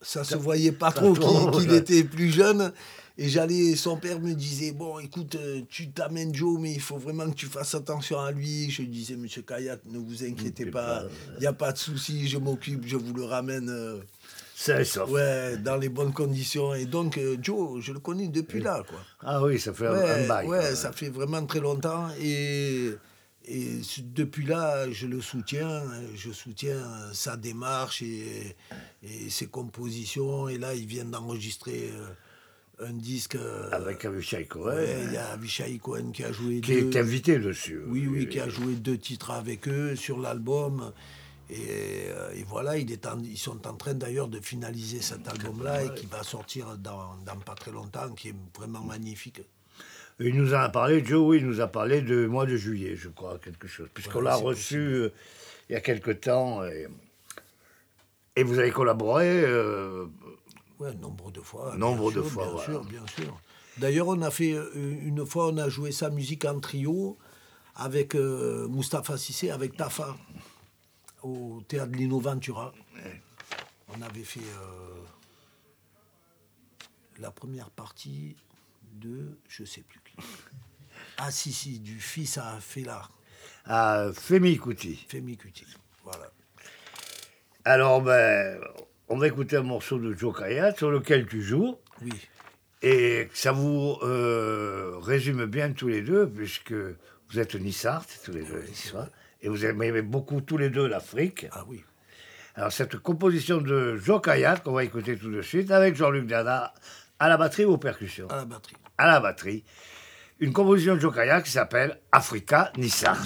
ça se voyait pas trop qu'il était plus jeune. Et j'allais, son père me disait Bon, écoute, euh, tu t'amènes Joe, mais il faut vraiment que tu fasses attention à lui. Je disais Monsieur Kayat, ne vous inquiétez pas, il n'y a pas de souci, je m'occupe, je vous le ramène. C'est ça. Ouais, dans les bonnes conditions. Et donc, euh, Joe, je le connais depuis là, quoi. Ah oui, ça fait un- Ouais, un bail. ouais, ça fait vraiment très longtemps. Et, et depuis là, je le soutiens. Je soutiens sa démarche et, et ses compositions. Et là, il vient d'enregistrer euh, un disque. euh, Avec Avishai Cohen, ouais, il y a Avishai Cohen qui a joué qui deux- est invité dessus. oui, oui, qui a joué deux titres avec eux sur l'album. Et, euh, et voilà, il est en- ils sont en train d'ailleurs de finaliser cet album-là et qui va sortir dans, dans pas très longtemps, qui est vraiment magnifique. Il nous en a parlé, Joe, oui, il nous a parlé de mois de juillet, je crois, quelque chose. Puisqu'on Ouais, l'a reçu euh, il y a quelque temps. Et, et vous avez collaboré. euh, Ouais, nombre de fois. Nombre de sûr, fois, Bien voilà. sûr, bien sûr. D'ailleurs, on a fait euh, une fois, on a joué sa musique en trio avec euh, Mustapha Sissé, avec Tafa, au théâtre Lino Ventura. On avait fait euh, la première partie de, je sais plus qui. Ah si, si, du fils à Fela, à Femi Kuti. Femi Kuti. Voilà. Alors, ben, on va écouter un morceau de Joe Kayat sur lequel tu joues. Oui. Et ça vous euh, résume bien tous les deux, puisque vous êtes Nissart, tous les deux, niçois, et vous aimez beaucoup tous les deux l'Afrique. Ah oui. Alors, cette composition de Joe Kayat, qu'on va écouter tout de suite, avec Jean-Luc Dada, à la batterie ou aux percussions? À la batterie. À la batterie. Une composition de Joe Kayat qui s'appelle Africa Nissart.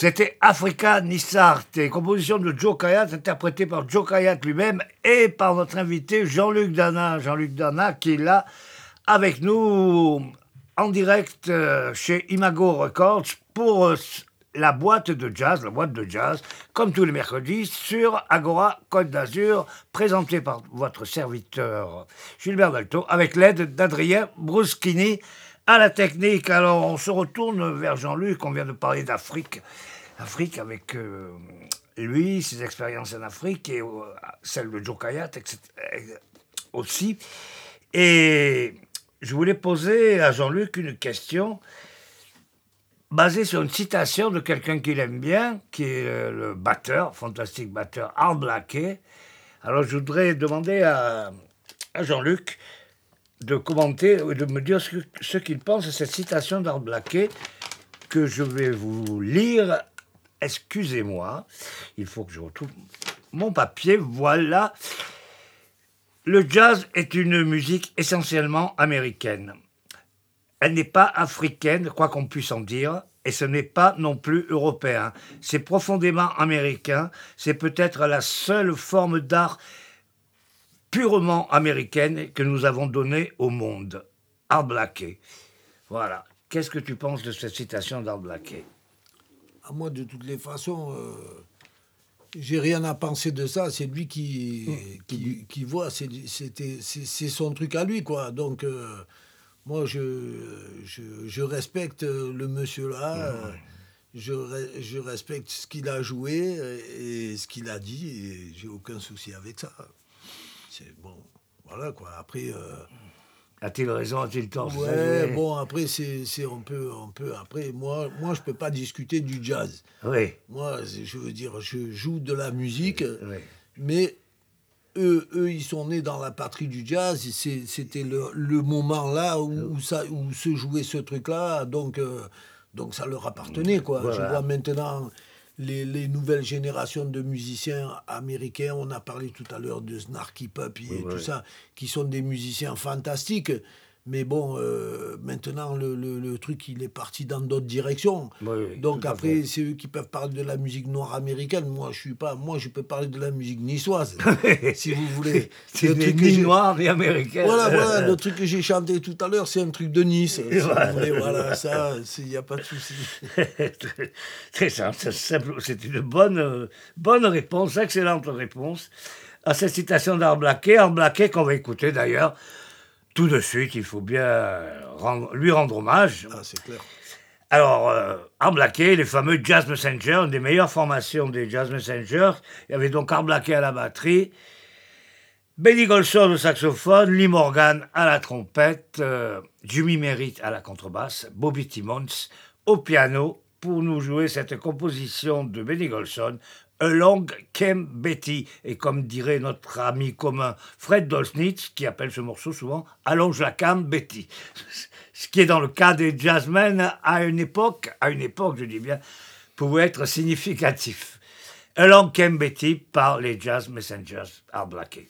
C'était Africa Nissarte, composition de Joe Kayat, interprétée par Joe Kayat lui-même et par notre invité Jean-Luc Dana. Jean-Luc Dana qui est là avec nous en direct euh, chez Imago Records pour euh, la boîte de jazz, la boîte de jazz, comme tous les mercredis, sur Agora Côte d'Azur, présentée par votre serviteur Gilbert Dalto, avec l'aide d'Adrien Bruschini à la technique. Alors, on se retourne vers Jean-Luc, on vient de parler d'Afrique. Afrique avec euh, lui, ses expériences en Afrique et euh, celles de Joe Kayat etc., aussi. Et je voulais poser à Jean-Luc une question basée sur une citation de quelqu'un qu'il aime bien, qui est le batteur, fantastique batteur Art Blakey. Alors je voudrais demander à, à Jean-Luc de commenter, et de me dire ce, ce qu'il pense de cette citation d'Art Blakey que je vais vous lire. Excusez-moi, il faut que je retrouve mon papier. Voilà. Le jazz est une musique essentiellement américaine. Elle n'est pas africaine, quoi qu'on puisse en dire, et ce n'est pas non plus européen. C'est profondément américain. C'est peut-être la seule forme d'art purement américaine que nous avons donnée au monde. Art Blakey. Voilà. Qu'est-ce que tu penses de cette citation d'Art Blakey À moi, de toutes les façons, euh, j'ai rien à penser de ça. C'est lui qui, Mmh. qui, qui voit. C'est son truc à lui, quoi. Donc, euh, moi, je, je, je respecte le monsieur là. Mmh. euh, Je, je respecte ce qu'il a joué euh, et ce qu'il a dit. Et j'ai aucun souci avec ça. C'est bon. Voilà, quoi. Après. euh, A-t-il raison, a-t-il tort Ouais, bon, après, c'est c'est un peu, un peu. Après, moi, moi je peux pas discuter du jazz. Oui, Moi, je veux dire, je joue de la musique, oui. mais eux, eux, ils sont nés dans la patrie du jazz. c'est- C'était le, le moment là où, où ça, où se jouait ce truc-là. Donc, euh, donc, ça leur appartenait, quoi. Je vois maintenant les, les nouvelles générations de musiciens américains. On a parlé tout à l'heure de Snarky Puppy et Oui, tout ça, qui sont des musiciens fantastiques. Mais bon, euh, maintenant, le, le- le truc, il est parti dans d'autres directions. Oui, oui, Donc après, c'est eux qui peuvent parler de la musique noire américaine. Moi, je suis pas. Moi, je peux parler de la musique niçoise, si vous voulez. C'est Le des truc noirs ni américains. Voilà, voilà, le truc que j'ai chanté tout à l'heure, c'est un truc de Nice. Si Voilà. vous voulez, voilà, ça, il n'y a pas de souci. c'est simple, c'est une bonne, euh, bonne réponse, excellente réponse à cette citation. Art Blakey qu'on va écouter d'ailleurs tout de suite. Il faut bien rendre- lui rendre hommage. Ah, c'est clair. Alors, euh, les fameux Jazz Messengers, une des meilleures formations des Jazz Messengers. Il y avait donc Art Blakey à la batterie, Benny Golson au saxophone, Lee Morgan à la trompette, euh, Jimmy Merritt à la contrebasse, Bobby Timmons au piano pour nous jouer cette composition de Benny Golson, Along Came Betty. Et comme dirait notre ami commun Fred Dolsnitz, qui appelle ce morceau souvent Allonge la cam Betty. Ce qui est dans le cas des jazzmen à une époque, à une époque je dis bien, pouvait être significatif. Along Came Betty par les Jazz Messengers Art Blakey.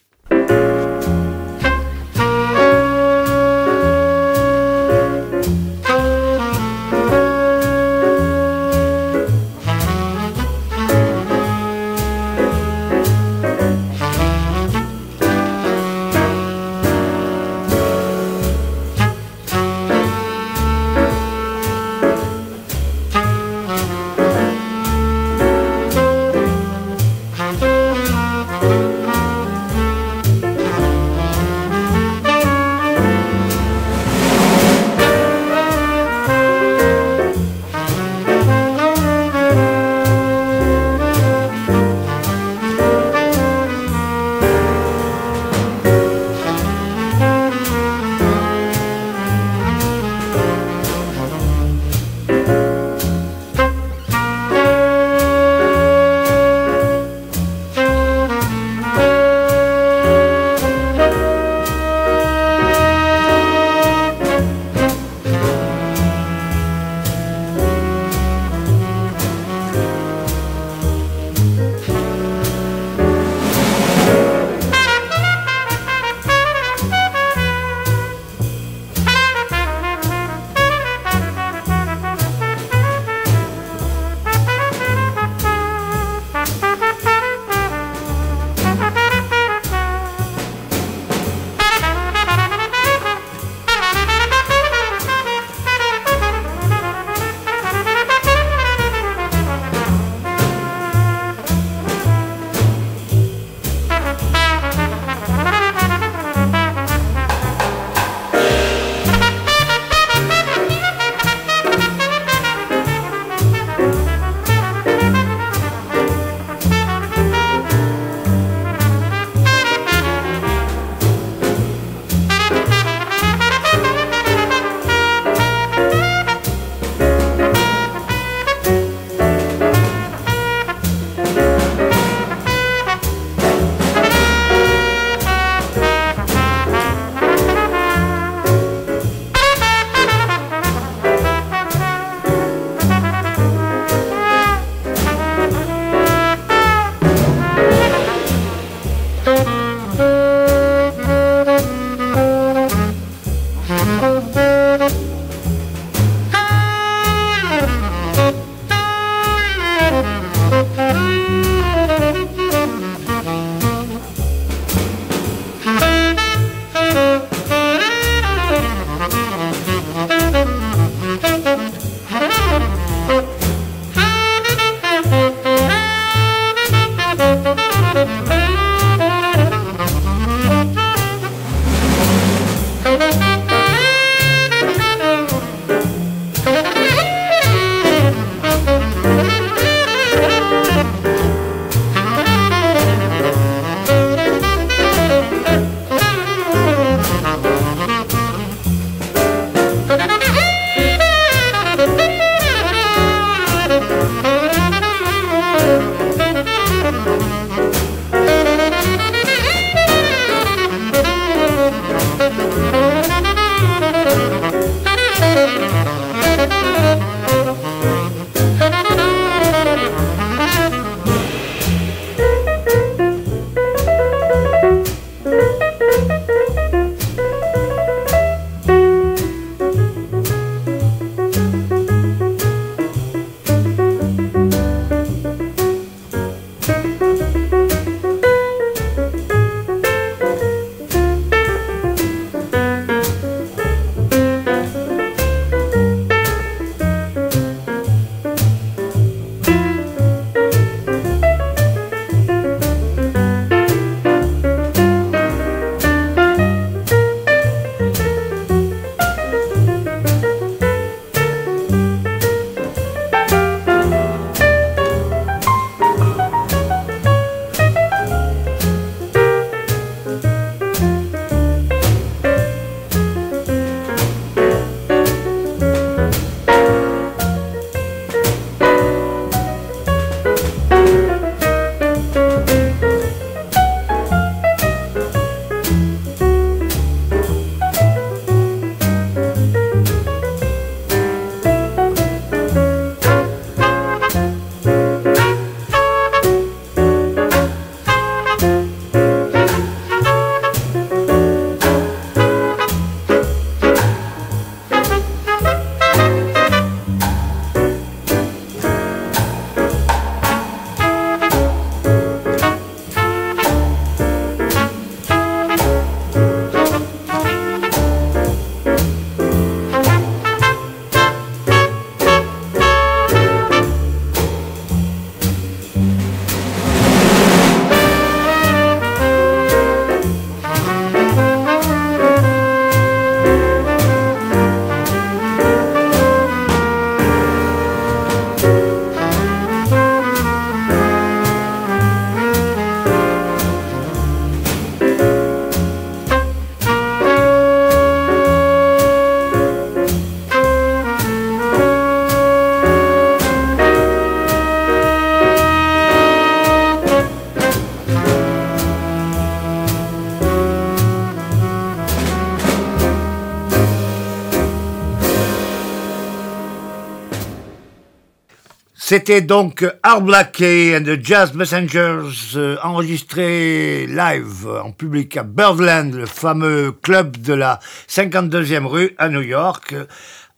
C'était donc Art Blakey and the Jazz Messengers euh, enregistré live en public à Birdland, le fameux club de la 52e rue à New York.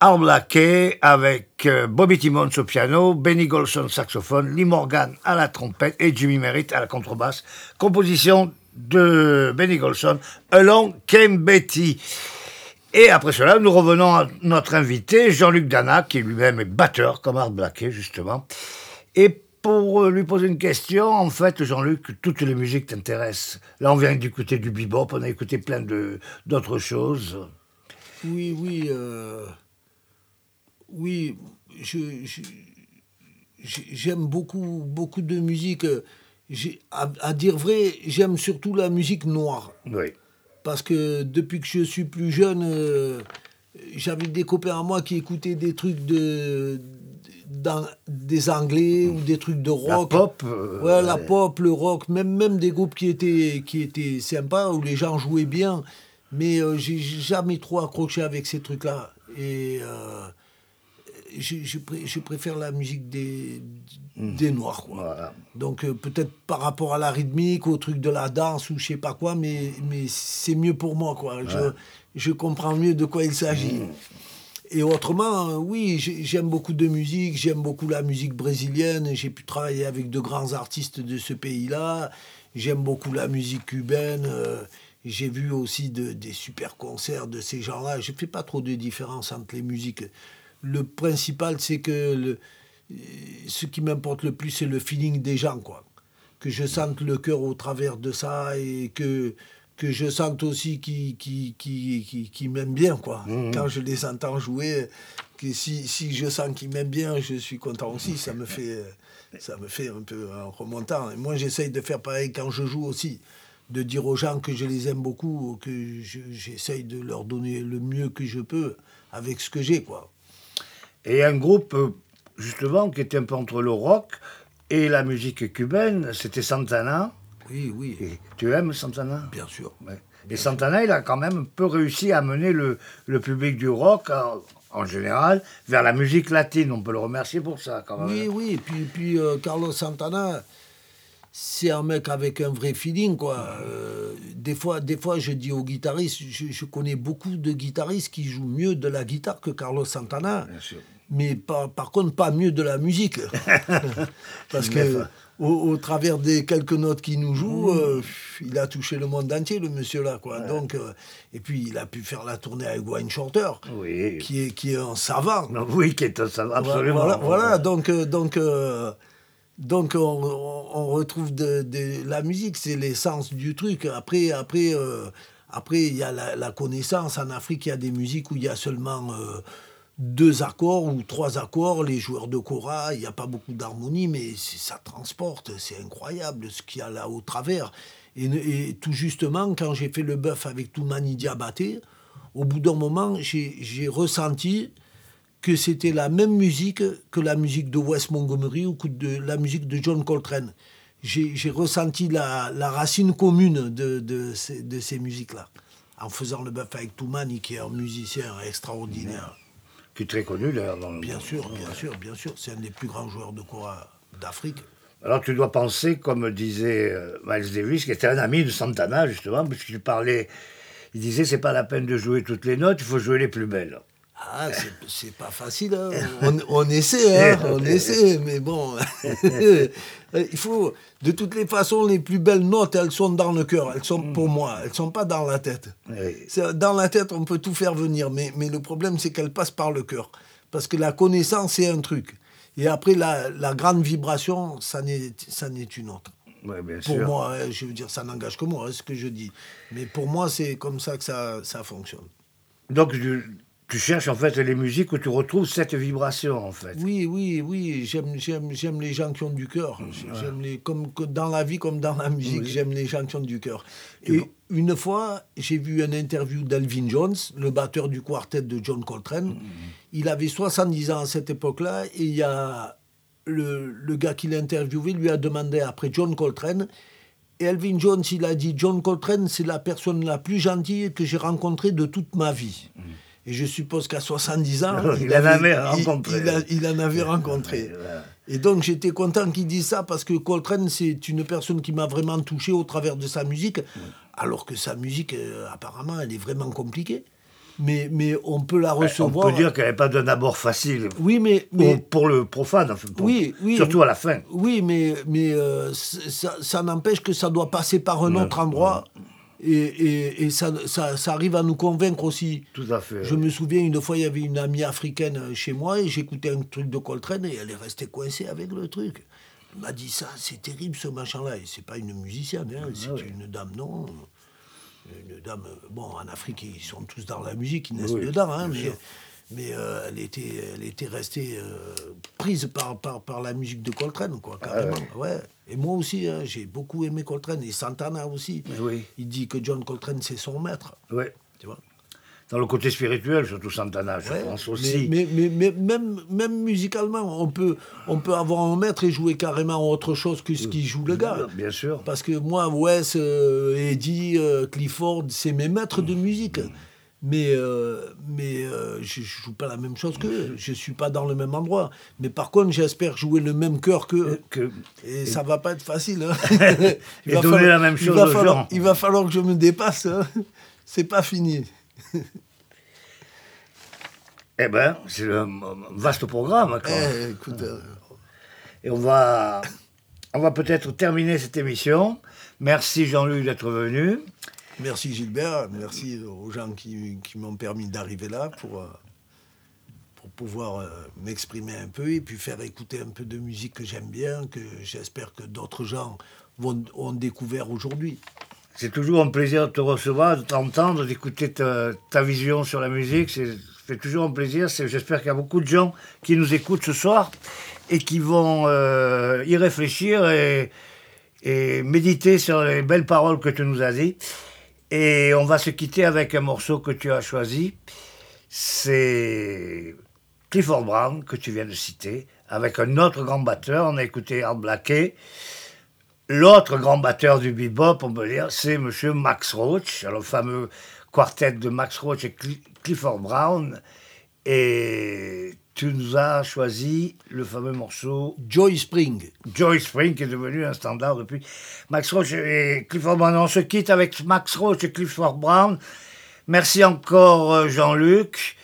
Art avec euh, Bobby Timmons au piano, Benny Golson saxophone, Lee Morgan à la trompette et Jimmy Merritt à la contrebasse. Composition de Benny Golson, Along Came Betty. Et après cela, nous revenons à notre invité, Jean-Luc Dana, qui lui-même est batteur, comme Art Blakey, justement. Et pour euh, lui poser une question, en fait, Jean-Luc, toutes les musiques t'intéressent. Là, on vient d'écouter du bebop, on a écouté plein de- d'autres choses. Oui, oui. euh, oui, je, je- j'ai- j'aime beaucoup, beaucoup de musique. J'ai- À, à dire vrai, j'aime surtout la musique noire. Oui. Parce que depuis que je suis plus jeune, euh, j'avais des copains à moi qui écoutaient des trucs de, dans- des Anglais ou des trucs de La rock. pop. euh, Ouais, la pop, le rock, même, même des groupes qui étaient, qui étaient sympas, où les gens jouaient bien. Mais euh, j'ai jamais trop accroché avec ces trucs-là. Et euh, je, je pré- je préfère la musique des, des Noirs. Quoi. Voilà. Donc euh, peut-être par rapport à la rythmique, au truc de la danse ou je sais pas quoi, mais, mais c'est mieux pour moi. Quoi. Je, je comprends mieux de quoi il s'agit. Et autrement, euh, oui, j'ai- j'aime beaucoup de musique, j'aime beaucoup la musique brésilienne, j'ai pu travailler avec de grands artistes de ce pays-là, j'aime beaucoup la musique cubaine, euh, j'ai vu aussi de- des super concerts de ces gens-là, je ne fais pas trop de différence entre les musiques. Le principal, c'est que le- ce qui m'importe le plus, c'est le feeling des gens, quoi. Que je sente le cœur au travers de ça et que, que je sente aussi qu'ils qui, qui, qui, qui m'aiment bien, quoi. Quand je les entends jouer, que si, si je sens qu'ils m'aiment bien, je suis content aussi. Ça me fait, ça me fait un peu en remontant. Et moi, j'essaye de faire pareil quand je joue aussi. De dire aux gens que je les aime beaucoup, que je- j'essaye de leur donner le mieux que je peux avec ce que j'ai, quoi. Et un groupe, euh, justement, qui était un peu entre le rock et la musique cubaine, c'était Santana. Oui, oui, Et tu aimes Santana? Bien sûr. Ouais. Et Santana, il a quand même un peu réussi à amener le, le public du rock, en, en général, vers la musique latine. On peut le remercier pour ça, quand même. Oui, oui, et puis, puis euh, Carlos Santana, c'est un mec avec un vrai feeling, quoi. Euh, des, fois, des fois, je dis aux guitaristes, je, je connais beaucoup de guitaristes qui jouent mieux de la guitare que Carlos Santana, Bien sûr. Mais par, par contre, pas mieux de la musique. Parce que au, au travers des quelques notes qu'il nous joue, Mmh. euh, il a touché le monde entier, le monsieur-là, quoi. Donc, euh, et puis, il a pu faire la tournée avec Wayne Shorter, Oui. qui est, qui est un savant. Non, oui, qui est un savant, absolument. Voilà, voilà, donc, euh, donc, donc on, retrouve de, de- la musique, c'est l'essence du truc. Après, après, après, il y a la, la connaissance. En Afrique, il y a des musiques où il y a seulement deux accords ou trois accords. Les joueurs de kora, il n'y a pas beaucoup d'harmonie, mais ça transporte. C'est incroyable ce qu'il y a là au travers. Et, tout justement, quand j'ai fait le bœuf avec Toumani Diabaté, au bout d'un moment, j'ai ressenti que c'était la même musique que la musique de Wes Montgomery ou que de la musique de John Coltrane. J'ai j'ai ressenti la, la racine commune de, de ces, de ces musiques-là, en faisant le bœuf avec Toumani, qui est un musicien extraordinaire. Qui est très connu d'ailleurs dans le Bien monde. sûr, bien sûr, bien sûr. C'est un des plus grands joueurs de kora d'Afrique. Alors tu dois penser, comme disait euh, Miles Davis, qui était un ami de Santana justement, puisqu'il parlait, il disait c'est pas la peine de jouer toutes les notes, il faut jouer les plus belles. Ah, c'est- pas facile. hein. On, on essaie, hein, on essaie, mais bon. Il faut. De toutes les façons, les plus belles notes, elles sont dans le cœur. Elles sont pour moi. Elles sont pas dans la tête. Dans la tête, on peut tout faire venir, mais, mais le problème, c'est qu'elles passent par le cœur. Parce que la connaissance, c'est un truc. Et après, la, la grande vibration, ça n'est une autre. Bien Pour sûr. moi, hein, je veux dire, ça n'engage que moi, hein, ce que je dis. Mais pour moi, c'est comme ça que ça, ça fonctionne. Donc tu, cherches en fait les musiques où tu retrouves cette vibration en fait. Oui, oui, oui, j'aime, j'aime, j'aime les gens qui ont du cœur. J'aime les, comme que dans la vie comme dans la musique, j'aime les gens qui ont du cœur. Et une fois, j'ai vu une interview d'Elvin Jones, le batteur du quartet de John Coltrane. Il avait 70 ans à cette époque-là, et il y a le, le gars qui l'a interviewé lui a demandé après John Coltrane. Et Elvin Jones, il a dit John Coltrane, c'est la personne la plus gentille que j'ai rencontrée de toute ma vie. Et je suppose qu'à 70 ans, Il en avait rencontré. il, a- il en avait rencontré. Et donc j'étais content qu'il dise ça parce que Coltrane, c'est une personne qui m'a vraiment touché au travers de sa musique, alors que sa musique, euh, apparemment, elle est vraiment compliquée. Mais, mais on peut la On recevoir. peut dire qu'elle n'est pas d'un abord facile. Oui, mais, Pour, mais pour le profane, enfin, pour- Oui, oui. surtout à la fin. Oui, mais, mais euh, ça n'empêche que ça doit passer par un autre endroit. Et, et, et ça, ça, ça arrive à nous convaincre aussi. Tout à fait. Je me souviens, une fois, il y avait une amie africaine chez moi et j'écoutais un truc de Coltrane et elle est restée coincée avec le truc. Elle m'a dit ça, c'est terrible ce machin-là. Et c'est pas une musicienne, hein, c'est une dame, non. Une dame, bon, en Afrique, ils sont tous dans la musique, ils naissent Oui, dedans, hein, bien mais, sûr. Mais euh, elle, était, elle était restée euh, prise par, par, par la musique de Coltrane, quoi, Ah carrément. ouais. Et moi aussi, hein, j'ai beaucoup aimé Coltrane et Santana aussi. Oui. Il dit que John Coltrane, c'est son maître. Ouais. Tu vois Dans le côté spirituel, surtout Santana, je Ouais, pense aussi. Mais, mais, mais, même, même musicalement, on peut, on peut avoir un maître et jouer carrément autre chose que ce qu'il joue le gars. Bien sûr. Parce que moi, Wes, euh, Eddie, Clifford, c'est mes maîtres de musique. Mais, euh, mais euh, je ne joue pas la même chose qu'eux. Je ne suis pas dans le même endroit. Mais par contre, j'espère jouer le même cœur qu'eux. Que- Et ça va pas être facile. hein. Et donner la même il chose va aux falloir, gens. Il va falloir que je me dépasse. hein. C'est pas fini. Eh ben, c'est un vaste programme. quoi. Eh, écoute, euh, Et on va, on va peut-être terminer cette émission. Merci Jean-Luc d'être venu. Merci Gilbert, merci aux gens qui, qui m'ont permis d'arriver là pour, euh, pour pouvoir euh, m'exprimer un peu et puis faire écouter un peu de musique que j'aime bien, que j'espère que d'autres gens vont, ont découvert aujourd'hui. C'est toujours un plaisir de te recevoir, de t'entendre, d'écouter ta, vision sur la musique. C'est toujours un plaisir. J'espère qu'il y a beaucoup de gens qui nous écoutent ce soir et qui vont euh, y réfléchir et méditer sur les belles paroles que tu nous as dites. Et on va se quitter avec un morceau que tu as choisi. C'est Clifford Brown que tu viens de citer, avec un autre grand batteur. On a écouté Art Blakey. L'autre grand batteur du bebop, on peut dire, c'est Monsieur Max Roach, le fameux quartet de Max Roach et Cli- Clifford Brown. Et tu nous as choisi le fameux morceau Joy Spring. Joy Spring, qui est devenu un standard depuis. Max Roach et Clifford Brown. On se quitte avec Max Roach et Clifford Brown. Merci encore, euh, Jean-Luc.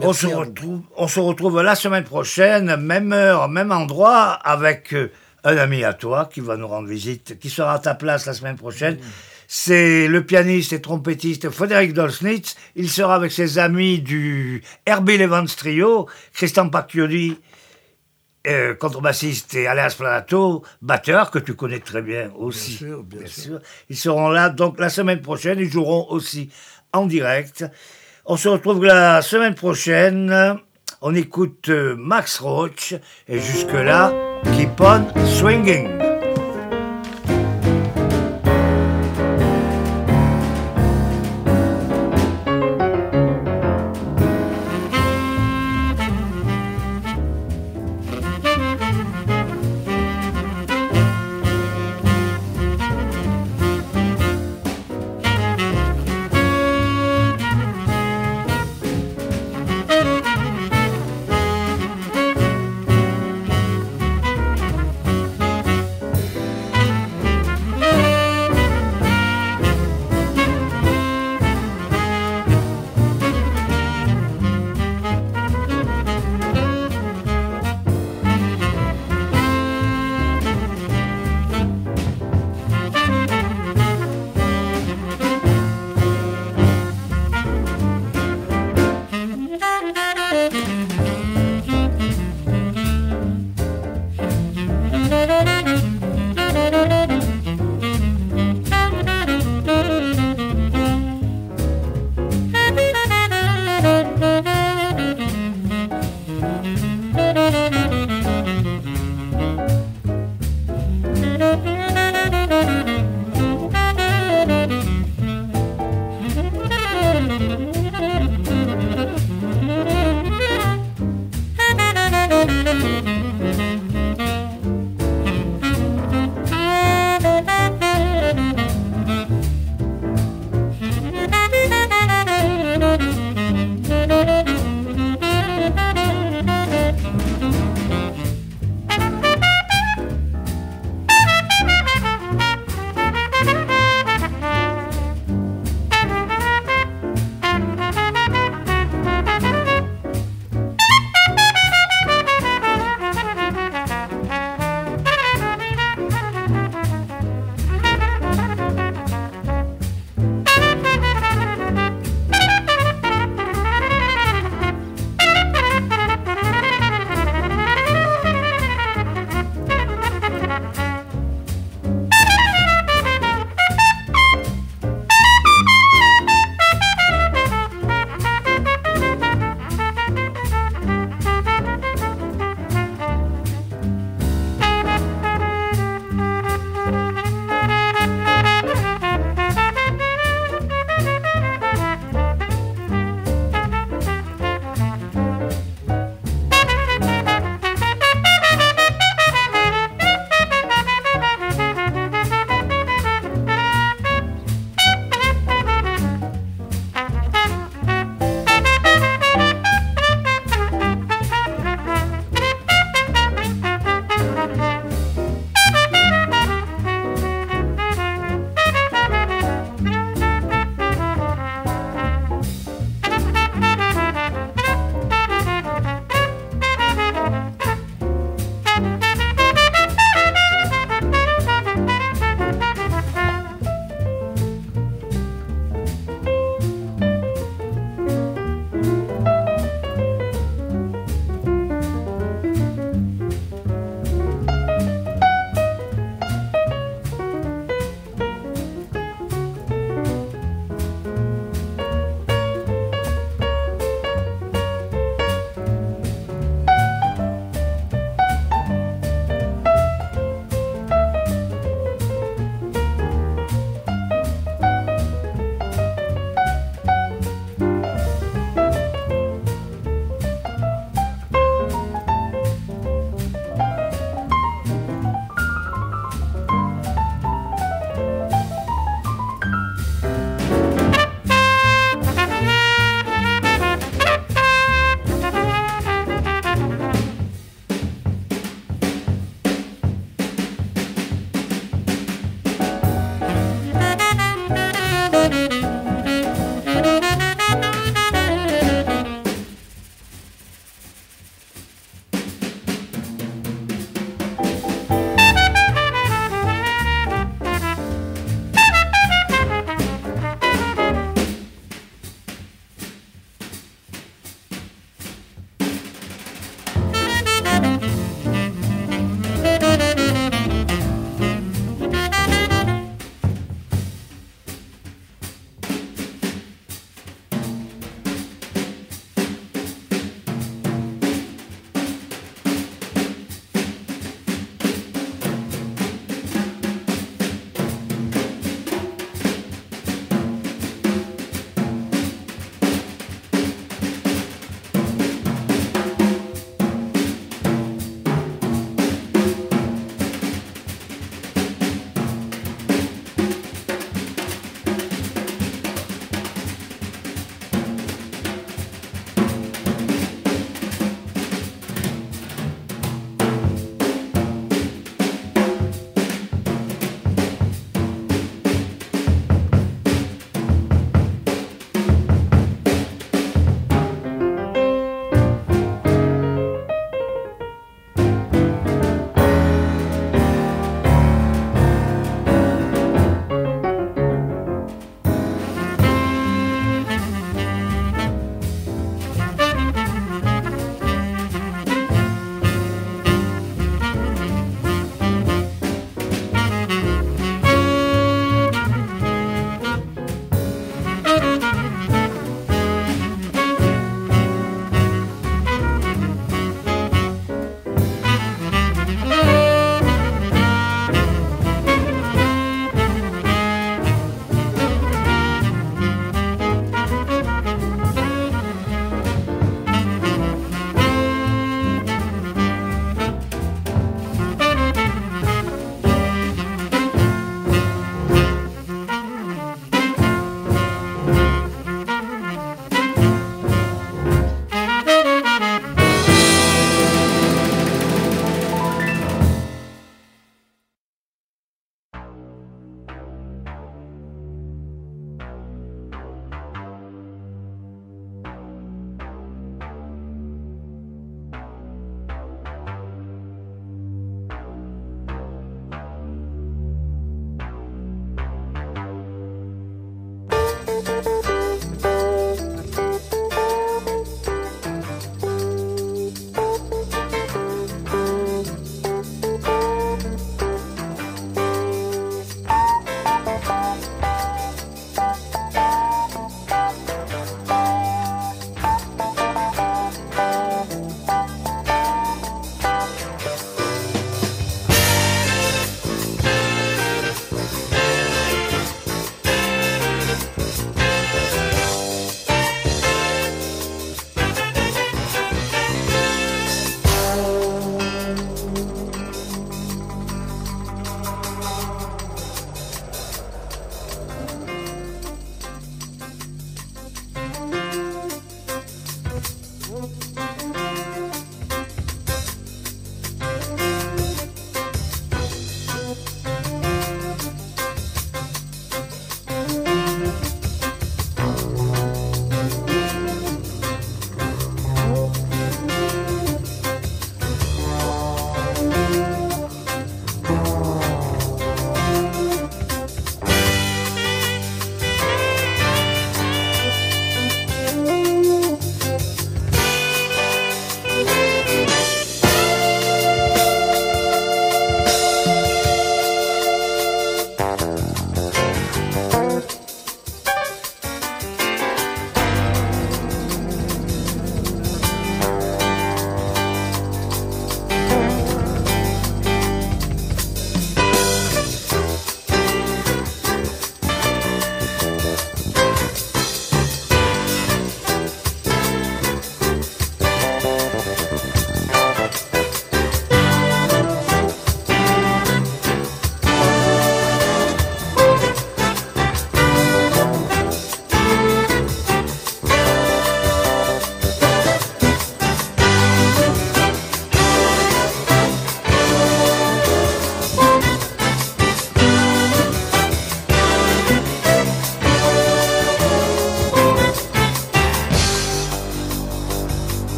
On se, retrouve, on se retrouve la semaine prochaine, même heure, même endroit, avec euh, un ami à toi qui va nous rendre visite, qui sera à ta place la semaine prochaine. C'est le pianiste et trompettiste Frédéric Dolsnitz. Il sera avec ses amis du Herbie Evans Trio, Christian Pacchioli, euh, contrebassiste et Aléas Planato, batteur, que tu connais très bien aussi. Bien sûr, bien sûr. Ils seront là donc la semaine prochaine. Ils joueront aussi en direct. On se retrouve la semaine prochaine. On écoute euh, Max Roach. Et jusque-là, keep on swinging.